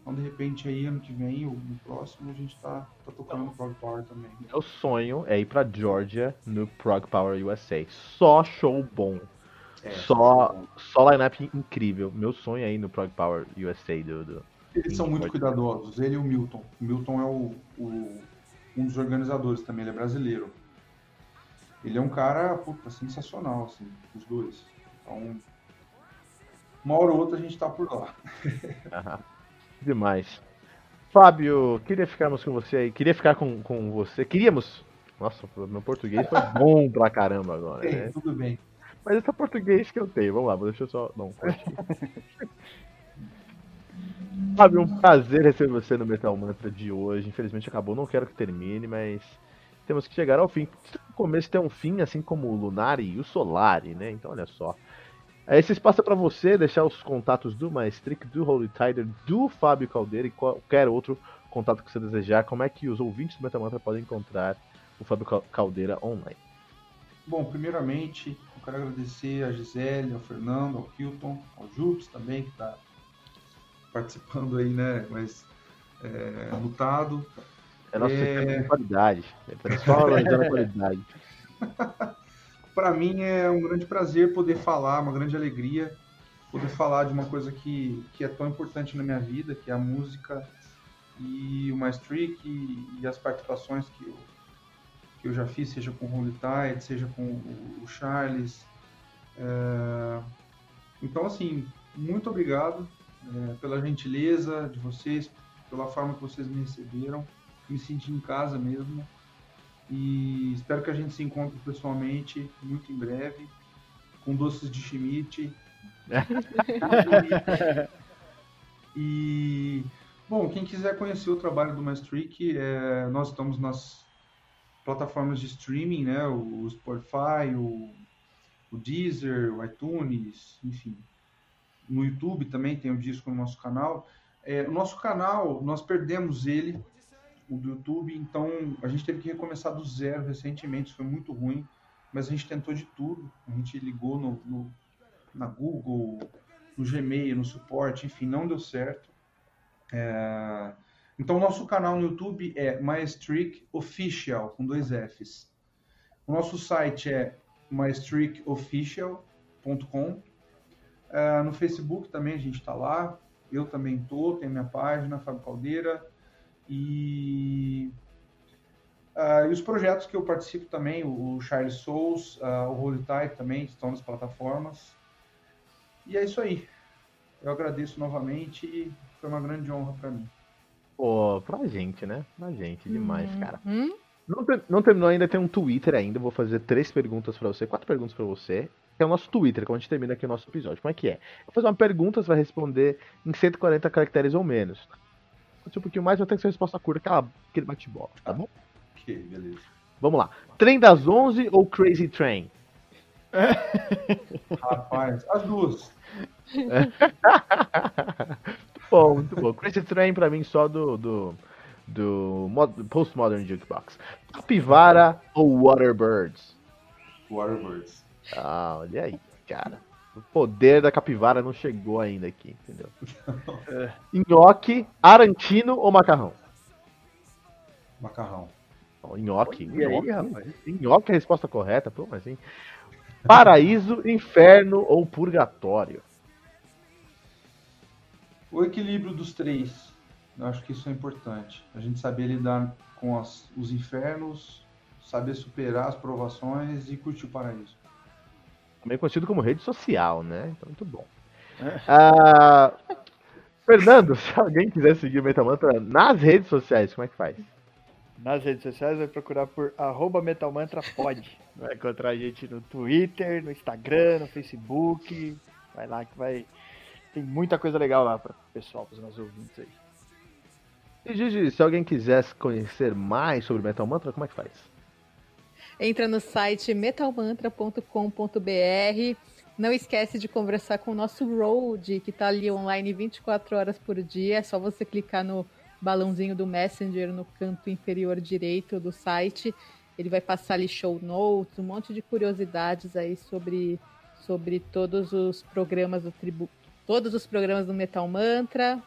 Então, de repente, aí ano que vem, ou no próximo, a gente tá, tá tocando no Prog Power também. Meu sonho é ir pra Georgia no Prog Power USA. Só show bom. É, só, só line-up incrível. Meu sonho é ir no Prog Power USA do. do Eles são muito cuidadosos. Ele e o Milton. O Milton é o, o, um dos organizadores também, ele é brasileiro. Ele é um cara, puta, sensacional, assim, os dois. Então, uma hora ou outra a gente tá por lá. [laughs] Demais. Fábio, queria ficarmos com você aí. Queria ficar com, com você. Queríamos. Nossa, meu português foi [laughs] bom pra caramba agora. Sim, né? Tudo bem. Mas esse é português que eu tenho. Vamos lá, deixa eu só dar um corte. [laughs] Fábio, um prazer receber você no Metal Mantra de hoje. Infelizmente acabou, não quero que termine, mas temos que chegar ao fim. O começo tem um fim, assim como o Lunari e o Solari, né? Então olha só. Esse espaço é para você deixar os contatos do Maestric, do Holy Tider, do Fábio Caldeira e qualquer outro contato que você desejar. Como é que os ouvintes do Metamantra podem encontrar o Fábio Caldeira online? Bom, primeiramente, eu quero agradecer a Gisele, ao Fernando, ao Hilton, ao Jupes também, que está participando aí, né? Mas é, lutado. É nosso é... de qualidade. É só a qualidade. [laughs] para mim é um grande prazer poder falar, uma grande alegria poder falar de uma coisa que, que é tão importante na minha vida, que é a música e o Maestric e, e as participações que eu, que eu já fiz, seja com o Holy Tide, seja com o, o Charles. É... Então, assim, muito obrigado é, pela gentileza de vocês, pela forma que vocês me receberam. Me senti em casa mesmo. E espero que a gente se encontre pessoalmente muito em breve, com doces de Schmidt. [laughs] e, bom, quem quiser conhecer o trabalho do Maastricht, é, nós estamos nas plataformas de streaming, né? O Spotify, o, o Deezer, o iTunes, enfim. No YouTube também tem o disco no nosso canal. É, o nosso canal, nós perdemos ele o do YouTube, então a gente teve que recomeçar do zero recentemente, isso foi muito ruim, mas a gente tentou de tudo, a gente ligou no, no na Google, no Gmail, no suporte, enfim, não deu certo. É... Então, o nosso canal no YouTube é Maestric Official, com dois Fs. O nosso site é maestricofficial.com. Uh, no Facebook também a gente está lá. Eu também tô, tem minha página, Fábio Caldeira. E, uh, e os projetos que eu participo também, o Charles Souls, uh, o Holy Tide também estão nas plataformas. E é isso aí. Eu agradeço novamente e foi uma grande honra para mim. Pô, pra gente, né? Pra gente, demais, uhum. cara. Não, não, terminou ainda, tem um Twitter ainda. Vou fazer três perguntas para você, quatro perguntas para você. Que é o nosso Twitter, como a gente termina aqui o nosso episódio. Como é que é? vou fazer uma pergunta, você vai responder em 140 caracteres ou menos. Um pouquinho mais, vai ter que ser resposta curta, aquela, aquele bate-bola, tá bom? Ok, beleza. Vamos lá. Trem das 11 ou Crazy Train? Rapaz, as duas. [laughs] bom, muito bom. Crazy Train pra mim só do, do, do Postmodern Jukebox. Capivara ou Waterbirds? Waterbirds. Ah, olha aí, cara. O poder da capivara não chegou ainda aqui, entendeu? é. Nhoque, arantino ou macarrão? Macarrão. Oh, nhoque. Nhoque, aí, nhoque é a resposta correta, pô, mas assim. Paraíso, inferno ou purgatório? O equilíbrio dos três. Eu acho que isso é importante. A gente saber lidar com as, os infernos, saber superar as provações e curtir o paraíso. Também conhecido como rede social, né? Então, muito bom. É. Ah, Fernando, [laughs] se alguém quiser seguir o Metamantra nas redes sociais, como é que faz? Nas redes sociais vai procurar por arroba metalmantrapod. Vai encontrar a gente no Twitter, no Instagram, no Facebook. Vai lá que vai tem muita coisa legal lá para o pessoal, para os nossos ouvintes aí. E Gigi, se alguém quisesse conhecer mais sobre Metal Mantra, como é que faz? Entra no site metalmantra.com.br. Não esquece de conversar com o nosso Road, que está ali online 24 horas por dia. É só você clicar no balãozinho do Messenger no canto inferior direito do site. Ele vai passar ali show notes, um monte de curiosidades aí sobre, sobre todos os programas do tributo todos os programas do Metal Mantra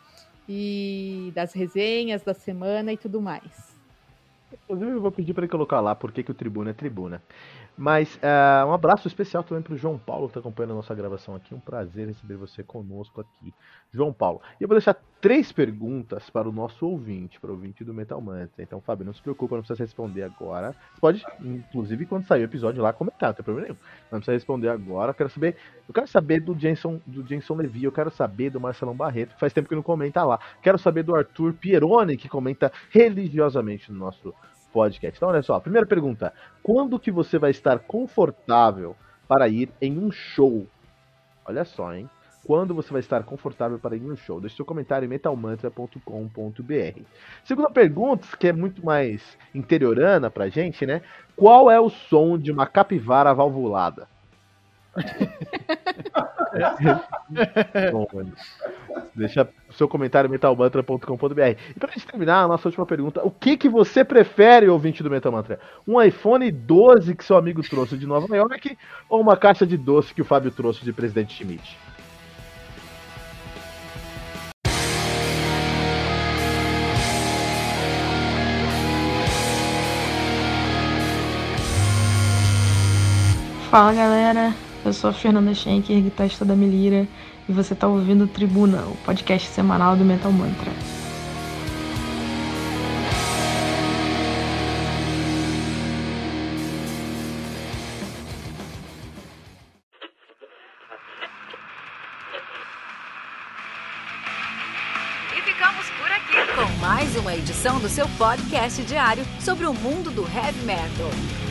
e das resenhas da semana e tudo mais. Inclusive, eu vou pedir para colocar lá por que, que o Tribuna é Tribuna. Mas uh, um abraço especial também para o João Paulo que está acompanhando a nossa gravação aqui. Um prazer receber você conosco aqui, João Paulo. E eu vou deixar três perguntas para o nosso ouvinte, para o ouvinte do Metal Mantra. Então, Fábio, não se preocupe, não precisa responder agora. Você pode, inclusive, quando sair o episódio lá, comentar, não tem problema nenhum. Não precisa responder agora. Eu quero saber, eu quero saber do Jenson, do Jenson Levi, eu quero saber do Marcelão Barreto, que faz tempo que não comenta lá. Quero saber do Arthur Pieroni, que comenta religiosamente no nosso podcast. Então, olha só, primeira pergunta: quando que você vai estar confortável para ir em um show? Olha só, hein? Quando você vai estar confortável para ir em um show? Deixe seu comentário em metalmantra.com.br. Segunda pergunta, que é muito mais interiorana pra gente, né? Qual é o som de uma capivara valvulada? [laughs] [laughs] Bom, Deixa o seu comentário metalmantra.com.br. E pra gente terminar, a nossa última pergunta: o que, que você prefere, ouvinte do Metal Mantra? Um iPhone 12 que seu amigo trouxe de Nova York ou uma caixa de doce que o Fábio trouxe de Presidente Schmidt? Fala galera, eu sou a Fernanda Schenker, guitarrista da Melira, e você está ouvindo Tribuna, o podcast semanal do Metal Mantra. E ficamos por aqui com mais uma edição do seu podcast diário sobre o mundo do heavy metal.